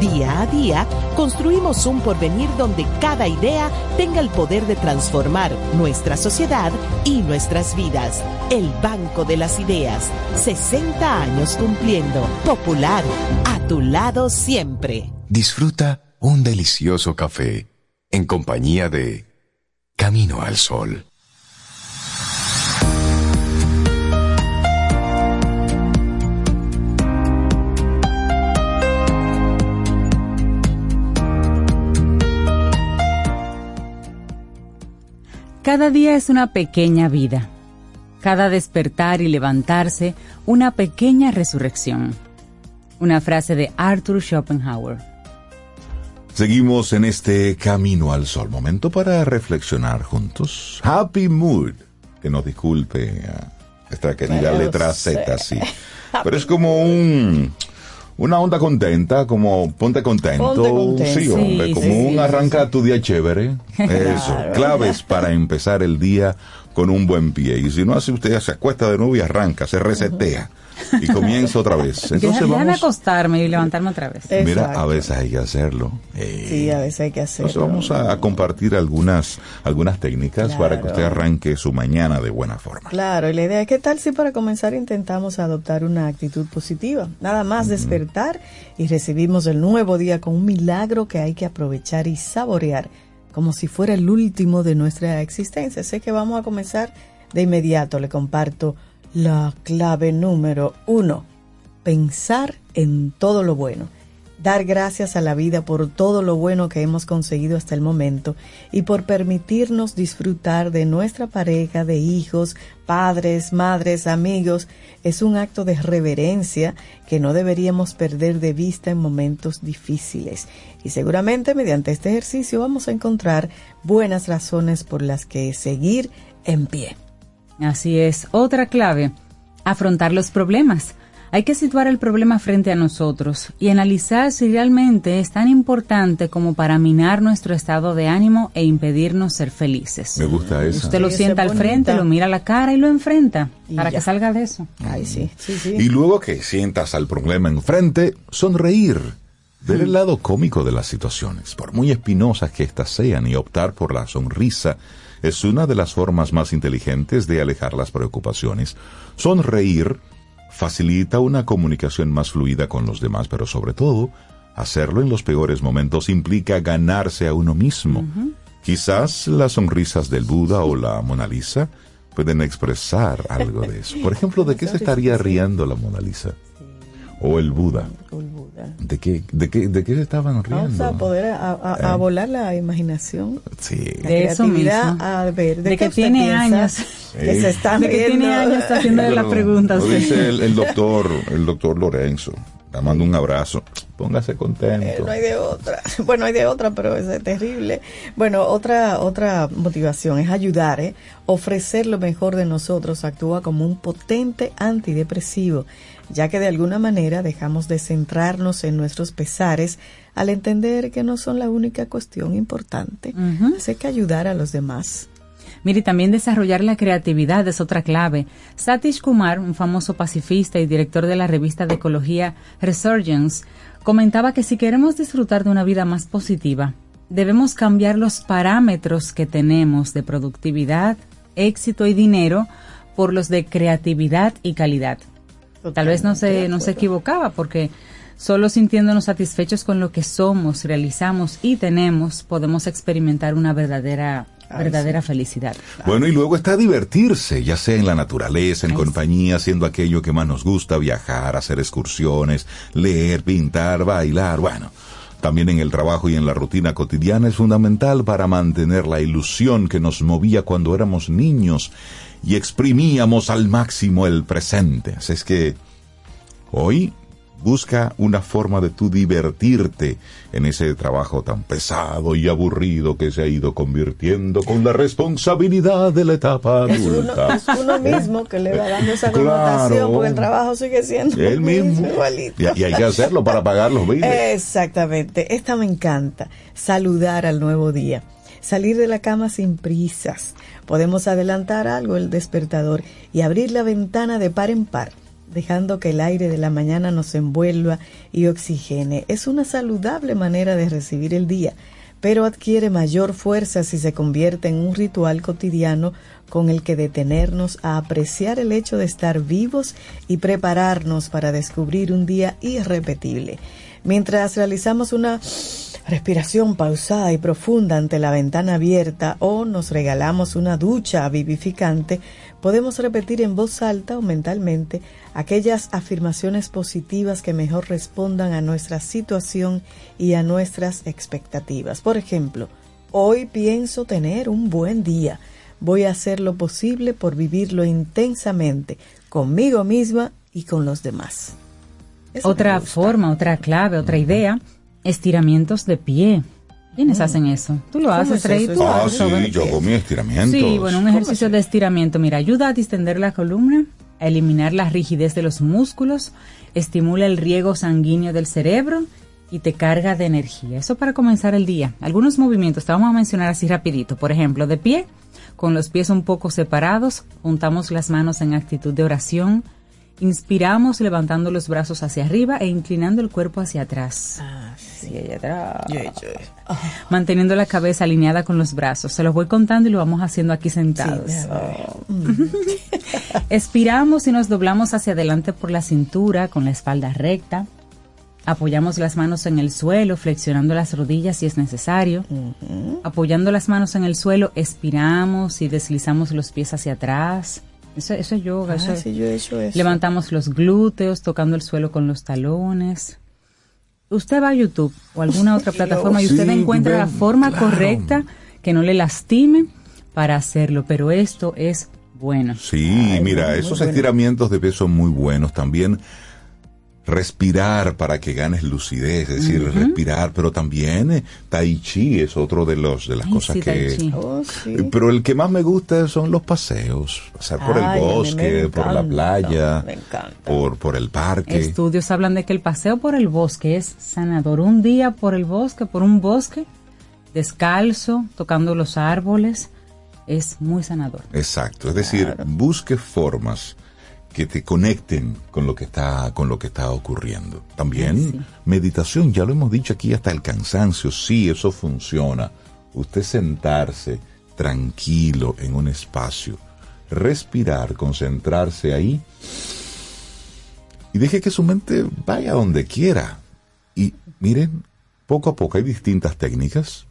Día a día, construimos un porvenir donde cada idea tenga el poder de transformar nuestra sociedad y nuestras vidas. El Banco de las Ideas, 60 años cumpliendo. Popular, a tu lado siempre. Disfruta un delicioso café en compañía de Camino al Sol. Cada día es una pequeña vida. Cada despertar y levantarse, una pequeña resurrección. Una frase de Arthur Schopenhauer. Seguimos en este camino al sol. Momento para reflexionar juntos. Happy Mood. Que nos disculpe a nuestra querida letra. Z, sí. Pero es como un. Una onda contenta, como ponte contento. Ponte contento. Sí, hombre, Sí, como sí, un sí, arranca tu día chévere. Eso. Claro. Claves para empezar el día con un buen pie. Y si no hace usted, se acuesta de nuevo y arranca, se resetea. Y comienza otra vez. Entonces Déjame vamos. acostarme y levantarme otra vez. Mira, Exacto. a veces hay que hacerlo. Eh, Sí, a veces hay que hacerlo. entonces vamos a, a compartir algunas, algunas técnicas para que Claro. usted arranque su mañana de buena forma. Claro, y la idea es que tal si para comenzar intentamos adoptar una actitud positiva. Nada más despertar y recibimos el nuevo día con un milagro que hay que aprovechar y saborear como si fuera el último de nuestra existencia. Sé que vamos a comenzar de inmediato. Le comparto la clave número uno. Pensar en todo lo bueno. Dar gracias a la vida por todo lo bueno que hemos conseguido hasta el momento y por permitirnos disfrutar de nuestra pareja, de hijos, padres, madres, amigos. Es un acto de reverencia que no deberíamos perder de vista en momentos difíciles. Y seguramente mediante este ejercicio vamos a encontrar buenas razones por las que seguir en pie. Así es. Otra clave, afrontar los problemas. Hay que situar el problema frente a nosotros y analizar si realmente es tan importante como para minar nuestro estado de ánimo e impedirnos ser felices. Me gusta esa. Usted lo Sí, sienta al frente, bonita. lo mira a la cara y lo enfrenta Y para ya. que salga de eso. Ay, sí, sí, sí. Y luego que sientas al problema enfrente, sonreír. Ver el lado cómico de las situaciones, por muy espinosas que éstas sean, y optar por la sonrisa es una de las formas más inteligentes de alejar las preocupaciones. Sonreír facilita una comunicación más fluida con los demás, pero sobre todo, hacerlo en los peores momentos implica ganarse a uno mismo. Quizás las sonrisas del Buda o la Mona Lisa pueden expresar algo de eso. Por ejemplo, ¿de qué se estaría riendo la Mona Lisa? O el Buda. El Buda. ¿De qué, de qué, de qué se estaban riendo? Vamos a poder a, a- a Eh. volar la imaginación. Sí. La De eso creatividad, mismo. a ver, ¿de, que tiene años. Que Sí. se están De que tiene años está haciendo la Pero pregunta a lo usted. dice el, el doctor, el doctor Lorenzo. Le mando un abrazo. Póngase Eh, contento. no hay de otra. Bueno, hay de otra, pero es terrible. Bueno, otra otra motivación es ayudar, ¿eh? Ofrecer lo mejor de nosotros actúa como un potente antidepresivo, ya que de alguna manera dejamos de centrarnos en nuestros pesares al entender que no son la única cuestión importante. Así que ayudar a los demás. Mire, también desarrollar la creatividad es otra clave. Satish Kumar, un famoso pacifista y director de la revista de ecología Resurgence, comentaba que si queremos disfrutar de una vida más positiva, debemos cambiar los parámetros que tenemos de productividad, éxito y dinero por los de creatividad y calidad. Tal vez no se, no se equivocaba porque solo sintiéndonos satisfechos con lo que somos, realizamos y tenemos, podemos experimentar una verdadera verdadera felicidad. Bueno, y luego está divertirse, ya sea en la naturaleza, en compañía, haciendo aquello que más nos gusta, viajar, hacer excursiones, leer, pintar, bailar, bueno. También en el trabajo y en la rutina cotidiana es fundamental para mantener la ilusión que nos movía cuando éramos niños y exprimíamos al máximo el presente. Así es que hoy busca una forma de tú divertirte en ese trabajo tan pesado y aburrido que se ha ido convirtiendo con la responsabilidad de la etapa Es uno, adulta. es uno mismo que le va dando esa Claro. connotación porque el trabajo sigue siendo El el mismo. igualito. Y, y hay que hacerlo para pagar los biles. Exactamente. Esta me encanta. Saludar al nuevo día. Salir de la cama sin prisas. Podemos adelantar algo el despertador y abrir la ventana de par en par, dejando que el aire de la mañana nos envuelva y oxigene. Es una saludable manera de recibir el día, pero adquiere mayor fuerza si se convierte en un ritual cotidiano con el que detenernos a apreciar el hecho de estar vivos y prepararnos para descubrir un día irrepetible. Mientras realizamos una respiración pausada y profunda ante la ventana abierta o nos regalamos una ducha vivificante, podemos repetir en voz alta o mentalmente aquellas afirmaciones positivas que mejor respondan a nuestra situación y a nuestras expectativas. Por ejemplo, hoy pienso tener un buen día. Voy a hacer lo posible por vivirlo intensamente, conmigo misma y con los demás. Eso Otra forma, otra clave, otra idea, estiramientos de pie. ¿Quiénes hacen eso? ¿Tú lo ¿Cómo haces, es Rey? Ah, haces eso, sí, yo hago mi estiramiento. Sí, bueno, un ejercicio de estiramiento, mira, ayuda a distender la columna, a eliminar la rigidez de los músculos, estimula el riego sanguíneo del cerebro y te carga de energía. Eso para comenzar el día. Algunos movimientos, te vamos a mencionar así rapidito. Por ejemplo, de pie, con los pies un poco separados, juntamos las manos en actitud de oración, inspiramos levantando los brazos hacia arriba e inclinando el cuerpo hacia atrás. Ah, sí. Allá atrás manteniendo la cabeza alineada con los brazos. Se los voy contando y lo vamos haciendo aquí sentados. Sí, déjame Expiramos y nos doblamos hacia adelante por la cintura con la espalda recta. Apoyamos las manos en el suelo, flexionando las rodillas si es necesario. Apoyando las manos en el suelo, expiramos y deslizamos los pies hacia atrás. Eso, eso es yoga. eso Ah, es- sí, yo he hecho eso. Levantamos los glúteos, tocando el suelo con los talones. Usted va a YouTube o alguna otra plataforma y usted Sí, encuentra la forma claro. correcta que no le lastime para hacerlo, pero esto es bueno. Sí, mira, esos estiramientos de pie son muy buenos también. Respirar para que ganes lucidez, es decir, respirar, pero también eh, Tai Chi es otro de los de las Ay, cosas sí, Tai que Chi. Oh, sí. Eh, Pero el que más me gusta son los paseos, pasar por Ay, el bosque, por la playa, por por el parque. Estudios hablan de que el paseo por el bosque es sanador. Un día por el bosque, por un bosque, descalzo, tocando los árboles, es muy sanador. Exacto, es decir, busque formas que te conecten con lo que está con lo que está ocurriendo. También sí. meditación, ya lo hemos dicho aquí hasta el cansancio, sí, eso funciona. Usted sentarse tranquilo en un espacio, respirar, concentrarse ahí y deje que su mente vaya donde quiera. Y miren, poco a poco hay distintas técnicas.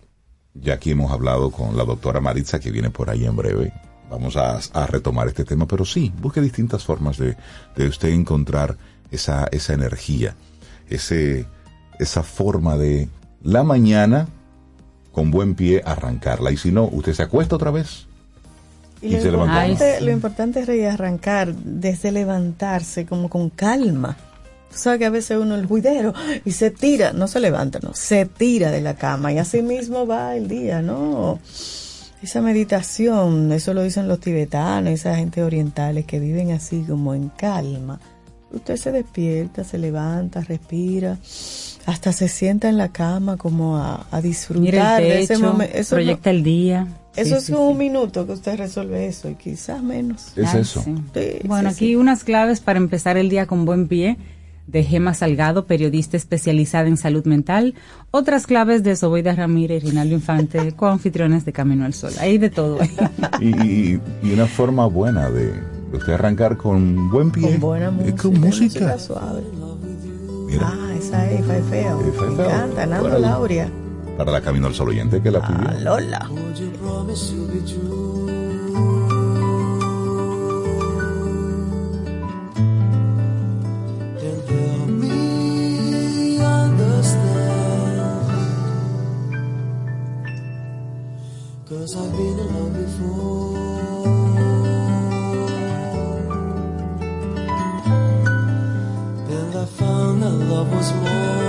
Ya aquí hemos hablado con la doctora Maritza, que viene por ahí en breve. Vamos a, a retomar este tema, pero sí, busque distintas formas de, de usted encontrar esa, esa energía, ese, esa forma de la mañana con buen pie arrancarla. Y si no, usted se acuesta otra vez. Y Y lo, se importante, lo importante es rearrancar desde levantarse como con calma. Tú sabes que a veces uno el juidero y se tira, no se levanta, no, se tira de la cama y así mismo va el día, ¿no? Esa meditación, eso lo dicen los tibetanos, esa gente orientales que viven así como en calma. Usted se despierta, se levanta, respira, hasta se sienta en la cama como a, a disfrutar de ese momento. Eso no- proyecta el día. eso Sí, es sí, un sí. minuto que usted resuelve eso y quizás menos. Es eso. sí. Sí, Bueno, sí, aquí sí. unas claves para empezar el día con buen pie de Gema Salgado, periodista especializada en salud mental. Otras claves de Soboida Ramírez y Rinaldo Infante, coanfitriones de Camino al Sol. Hay de todo. Y, y- y una forma buena de, usted arrancar con buen pie. Con buena música. con música. música suave. Mira, Ah, esa es, fue feo. Sí, fue Me feo. encanta, Nando. Lauria. para la Camino al Sol oyente que la pidió. Ah, Lola. Love was more.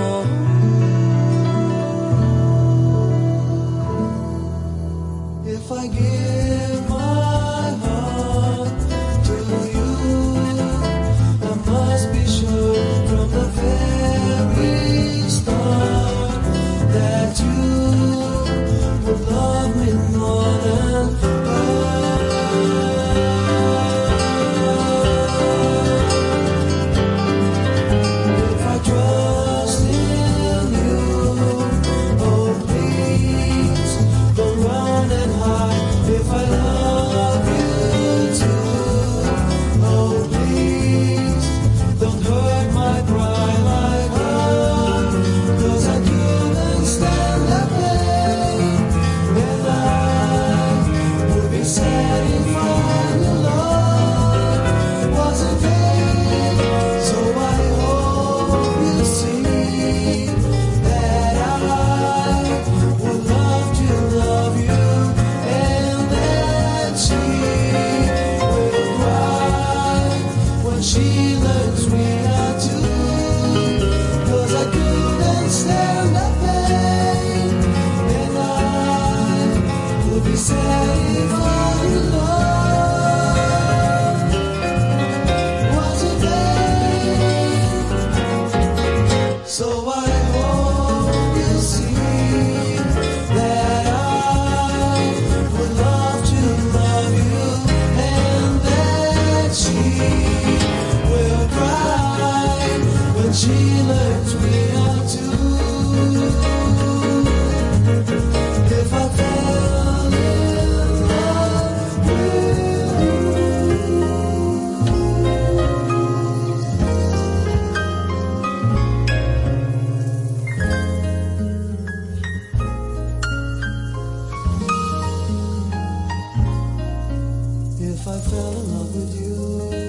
With you,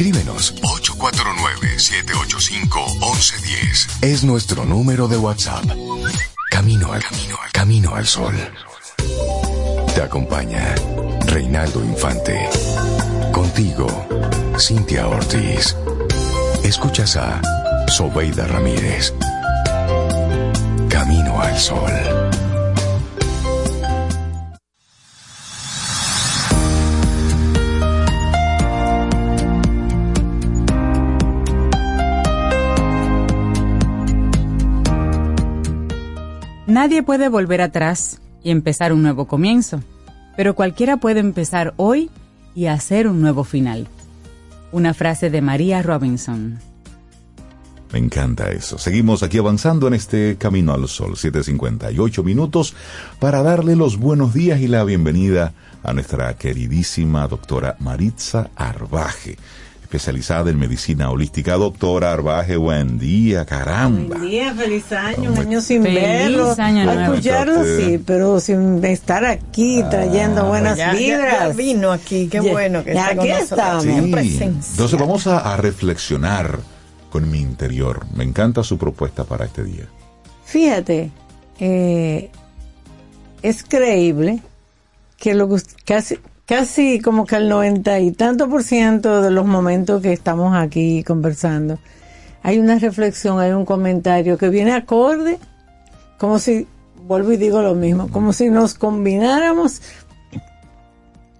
Escríbenos 849-785-1110. Es nuestro número de WhatsApp. Camino al camino, al camino al sol. Te acompaña Reinaldo Infante. Contigo, Cintia Ortiz. Escuchas a Sobeida Ramírez. Camino al sol. Nadie puede volver atrás y empezar un nuevo comienzo, pero cualquiera puede empezar hoy y hacer un nuevo final. Una frase de María Robinson. Me encanta eso. Seguimos aquí avanzando en este Camino al Sol, 7.58 minutos, para darle los buenos días y la bienvenida a nuestra queridísima doctora Maritza Arbaje, especializada en medicina holística. Doctora Arbaje, buen día, caramba. Buen día, feliz año, un ¿Cómo año sin Feliz verlo. año A nuevo. escucharlo ¿Cómo está sí, pero sin estar aquí trayendo buenas Ya- vibras. ya vino aquí, qué Ya- bueno que ya está aquí estamos. Sí. Entonces vamos a, a reflexionar con mi interior. Me encanta su propuesta para este día. Fíjate, eh, es creíble que lo que casi, casi como que el noventa y tanto por ciento de los momentos que estamos aquí conversando, hay una reflexión, hay un comentario que viene acorde, como si, vuelvo y digo lo mismo, como si nos combináramos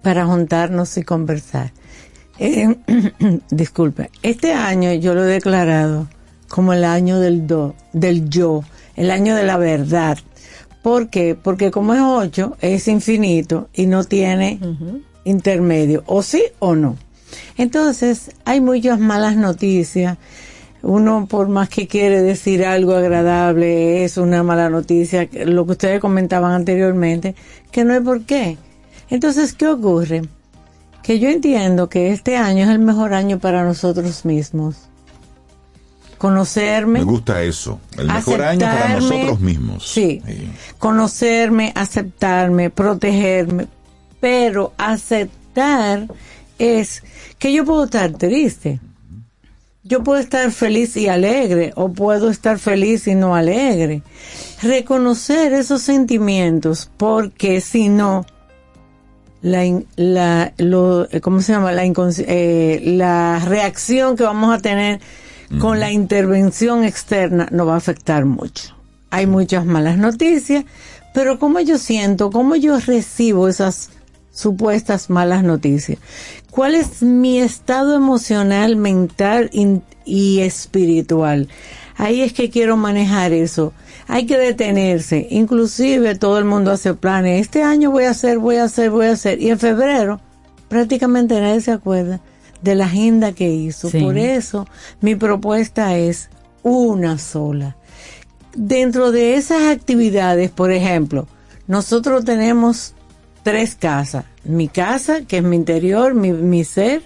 para juntarnos y conversar. Eh, disculpe, este año yo lo he declarado como el año del do, del yo, el año de la verdad. ¿Por qué? Porque como es 8, es infinito y no tiene intermedio, o sí o no. Entonces, hay muchas malas noticias. Uno, por más que quiere decir algo agradable, es una mala noticia, lo que ustedes comentaban anteriormente, que no hay por qué. Entonces, ¿qué ocurre? Que yo entiendo que este año es el mejor año para nosotros mismos. Conocerme. Me gusta eso. El mejor año para nosotros mismos. Sí. Conocerme, aceptarme, protegerme. Pero aceptar es que yo puedo estar triste. Yo puedo estar feliz y alegre o puedo estar feliz y no alegre. Reconocer esos sentimientos porque si no, la, la, lo, ¿cómo se llama? La, eh, la reacción que vamos a tener con la intervención externa nos va a afectar mucho. Hay muchas malas noticias, pero cómo yo siento, cómo yo recibo esas supuestas malas noticias. ¿Cuál es mi estado emocional, mental y espiritual? Ahí es que quiero manejar eso. Hay que detenerse. Inclusive todo el mundo hace planes. Este año voy a hacer, voy a hacer, voy a hacer. Y en febrero prácticamente nadie se acuerda de la agenda que hizo. Sí. Por eso mi propuesta es una sola. Dentro de esas actividades, por ejemplo, nosotros tenemos tres casas. Mi casa, que es mi interior, mi, mi ser,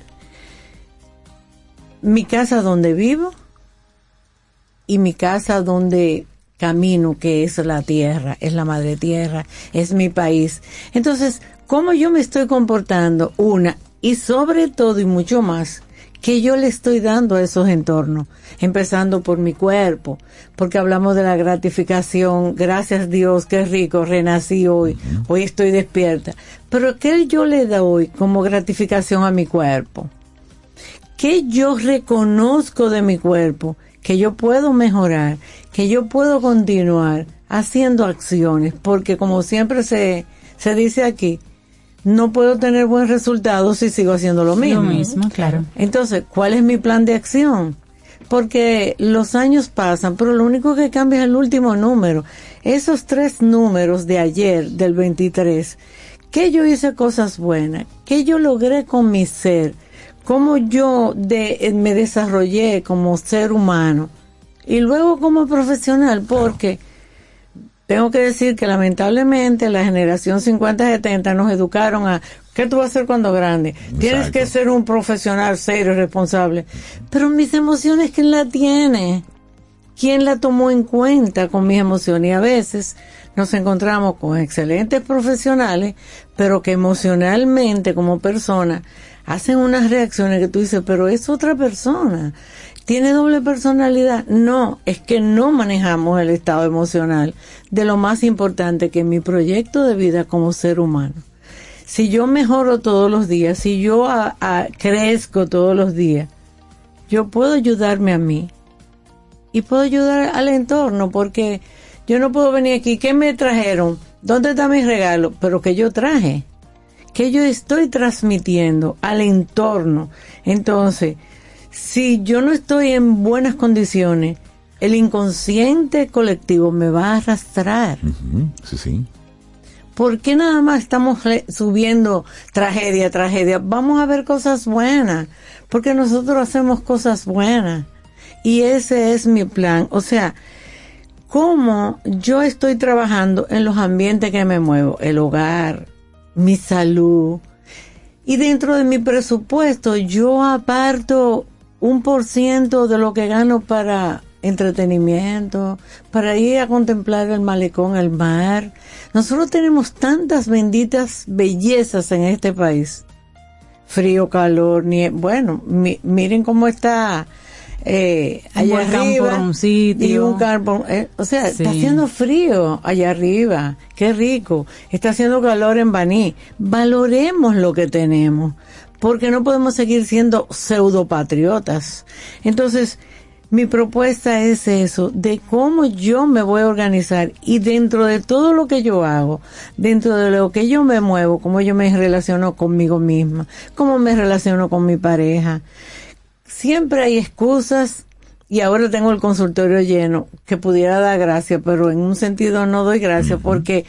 mi casa donde vivo y mi casa donde camino, que es la tierra, es la madre tierra, es mi país. Entonces, ¿cómo yo me estoy comportando? Una, y sobre todo y mucho más, que yo le estoy dando a esos entornos, empezando por mi cuerpo, porque hablamos de la gratificación, gracias Dios, qué rico, renací hoy, hoy estoy despierta, pero ¿qué yo le doy como gratificación a mi cuerpo? ¿Qué yo reconozco de mi cuerpo? Que yo puedo mejorar, que yo puedo continuar haciendo acciones, porque como siempre se, se dice aquí, no puedo tener buen resultado si sigo haciendo lo mismo. Lo mismo, claro. Entonces, ¿cuál es mi plan de acción? Porque los años pasan, pero lo único que cambia es el último número. Esos tres números de ayer, del 23, que yo hice cosas buenas, que yo logré con mi ser, cómo yo de, me desarrollé como ser humano y luego como profesional, porque tengo que decir que lamentablemente la generación 50-70 nos educaron a ¿qué tú vas a hacer cuando grande? Tienes que ser un profesional serio y responsable. Pero mis emociones, ¿quién la tiene? ¿Quién la tomó en cuenta con mis emociones? Y a veces nos encontramos con excelentes profesionales, pero que emocionalmente como persona hacen unas reacciones que tú dices, pero es otra persona. ¿Tiene doble personalidad? No, es que no manejamos el estado emocional de lo más importante que es mi proyecto de vida como ser humano. Si yo mejoro todos los días, si yo crezco todos los días, yo puedo ayudarme a mí y puedo ayudar al entorno porque yo no puedo venir aquí. ¿Qué me trajeron? ¿Dónde está mi regalo? Pero que yo traje, que yo estoy transmitiendo al entorno. Entonces, si yo no estoy en buenas condiciones, el inconsciente colectivo me va a arrastrar. Sí, sí. ¿Por qué nada más estamos subiendo tragedia, tragedia? Vamos a ver cosas buenas, porque nosotros hacemos cosas buenas. Y ese es mi plan. O sea, cómo yo estoy trabajando en los ambientes que me muevo, el hogar, mi salud. Y dentro de mi presupuesto yo aparto un por ciento de lo que gano para entretenimiento, para ir a contemplar el malecón, el mar. Nosotros tenemos tantas benditas bellezas en este país. Frío, calor, nie bueno, mi- miren cómo está eh, allá arriba por un sitio. y un carbón, eh, o sea, está haciendo frío allá arriba, qué rico. Está haciendo calor en Baní. Valoremos lo que tenemos, porque no podemos seguir siendo pseudopatriotas. Entonces, mi propuesta es eso, de cómo yo me voy a organizar y dentro de todo lo que yo hago, dentro de lo que yo me muevo, cómo yo me relaciono conmigo misma, cómo me relaciono con mi pareja. Siempre hay excusas y ahora tengo el consultorio lleno, que pudiera dar gracias, pero en un sentido no doy gracias porque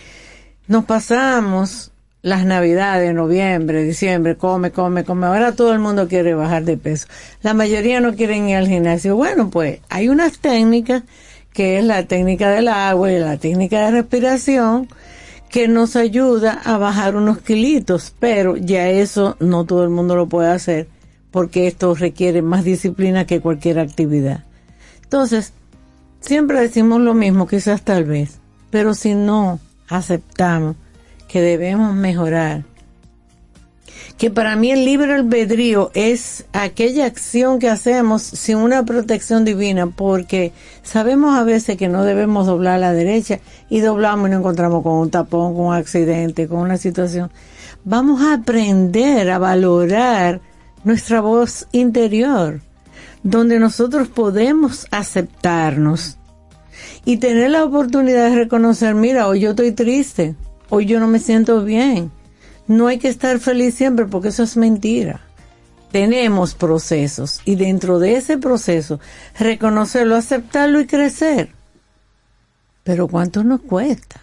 nos pasamos las navidades, noviembre, diciembre, come, come, come. Ahora todo el mundo quiere bajar de peso. La mayoría no quieren ir al gimnasio. Bueno, pues hay unas técnicas, que es la técnica del agua y la técnica de respiración, que nos ayuda a bajar unos kilitos, pero ya eso no todo el mundo lo puede hacer porque esto requiere más disciplina que cualquier actividad. Entonces, siempre decimos lo mismo, quizás tal vez, pero si no aceptamos que debemos mejorar, que para mí el libre albedrío es aquella acción que hacemos sin una protección divina, porque sabemos a veces que no debemos doblar a la derecha y doblamos y nos encontramos con un tapón, con un accidente, con una situación. Vamos a aprender a valorar nuestra voz interior, donde nosotros podemos aceptarnos y tener la oportunidad de reconocer, mira, hoy yo estoy triste, hoy yo no me siento bien. No hay que estar feliz siempre porque eso es mentira. Tenemos procesos y dentro de ese proceso reconocerlo, aceptarlo y crecer. Pero ¿cuánto nos cuesta?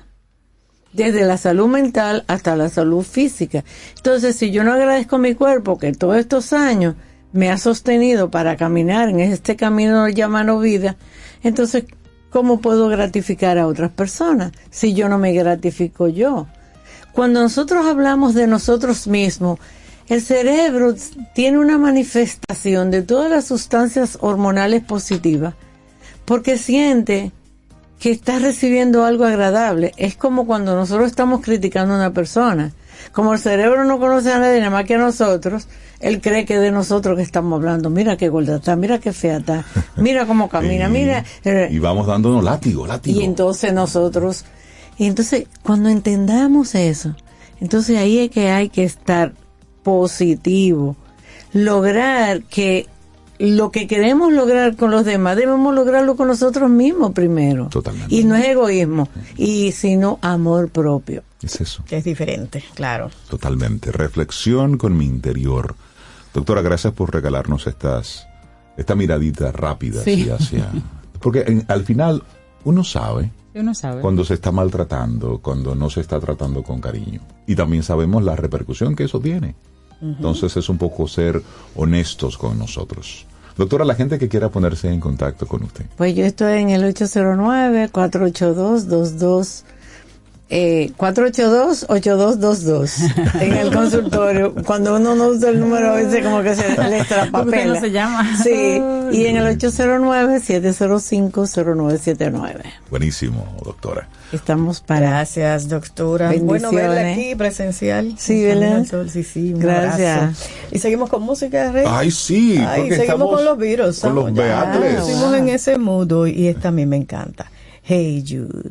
Desde la salud mental hasta la salud física. Entonces, si yo no agradezco a mi cuerpo que todos estos años me ha sostenido para caminar en este camino llamado vida, entonces, ¿cómo puedo gratificar a otras personas si yo no me gratifico yo? Cuando nosotros hablamos de nosotros mismos, el cerebro tiene una manifestación de todas las sustancias hormonales positivas porque siente que está recibiendo algo agradable. Es como cuando nosotros estamos criticando a una persona. Como el cerebro no conoce a nadie nada más que a nosotros, él cree que de nosotros que estamos hablando. Mira qué gorda está, mira qué fea está, mira cómo camina, mira. eh, Y vamos dándonos látigo, látigo. y entonces nosotros, y entonces cuando entendamos eso, entonces ahí es que hay que estar positivo, lograr que lo que queremos lograr con los demás debemos lograrlo con nosotros mismos primero. Totalmente. Y no es egoísmo, y sino amor propio. Es eso. Que es diferente, claro. Totalmente. Reflexión con mi interior. Doctora, gracias por regalarnos estas, esta miradita rápida Sí. así hacia. Porque en- al final uno sabe Uno sabe. cuando se está maltratando, cuando no se está tratando con cariño. Y también sabemos la repercusión que eso tiene. Entonces es un poco ser honestos con nosotros. Doctora, la gente que quiera ponerse en contacto con usted. Pues yo estoy en el 809-482-22. Eh, 482-8222 en el consultorio. Cuando uno no usa el número, a veces como que se le extrapapela. no se llama. Sí, y en el 809-705-0979. Buenísimo, doctora. Estamos para. Gracias, doctora. Bueno verla aquí presencial. Sí, ¿verdad? Sí, sí, un Gracias. abrazo. Y seguimos con música, Rey. Ay, sí, Ay, porque seguimos con los virus. con los Beatles. Estuvimos en ese mood hoy y esta a mí me encanta. Hey Jude.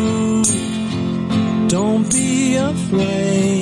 flame.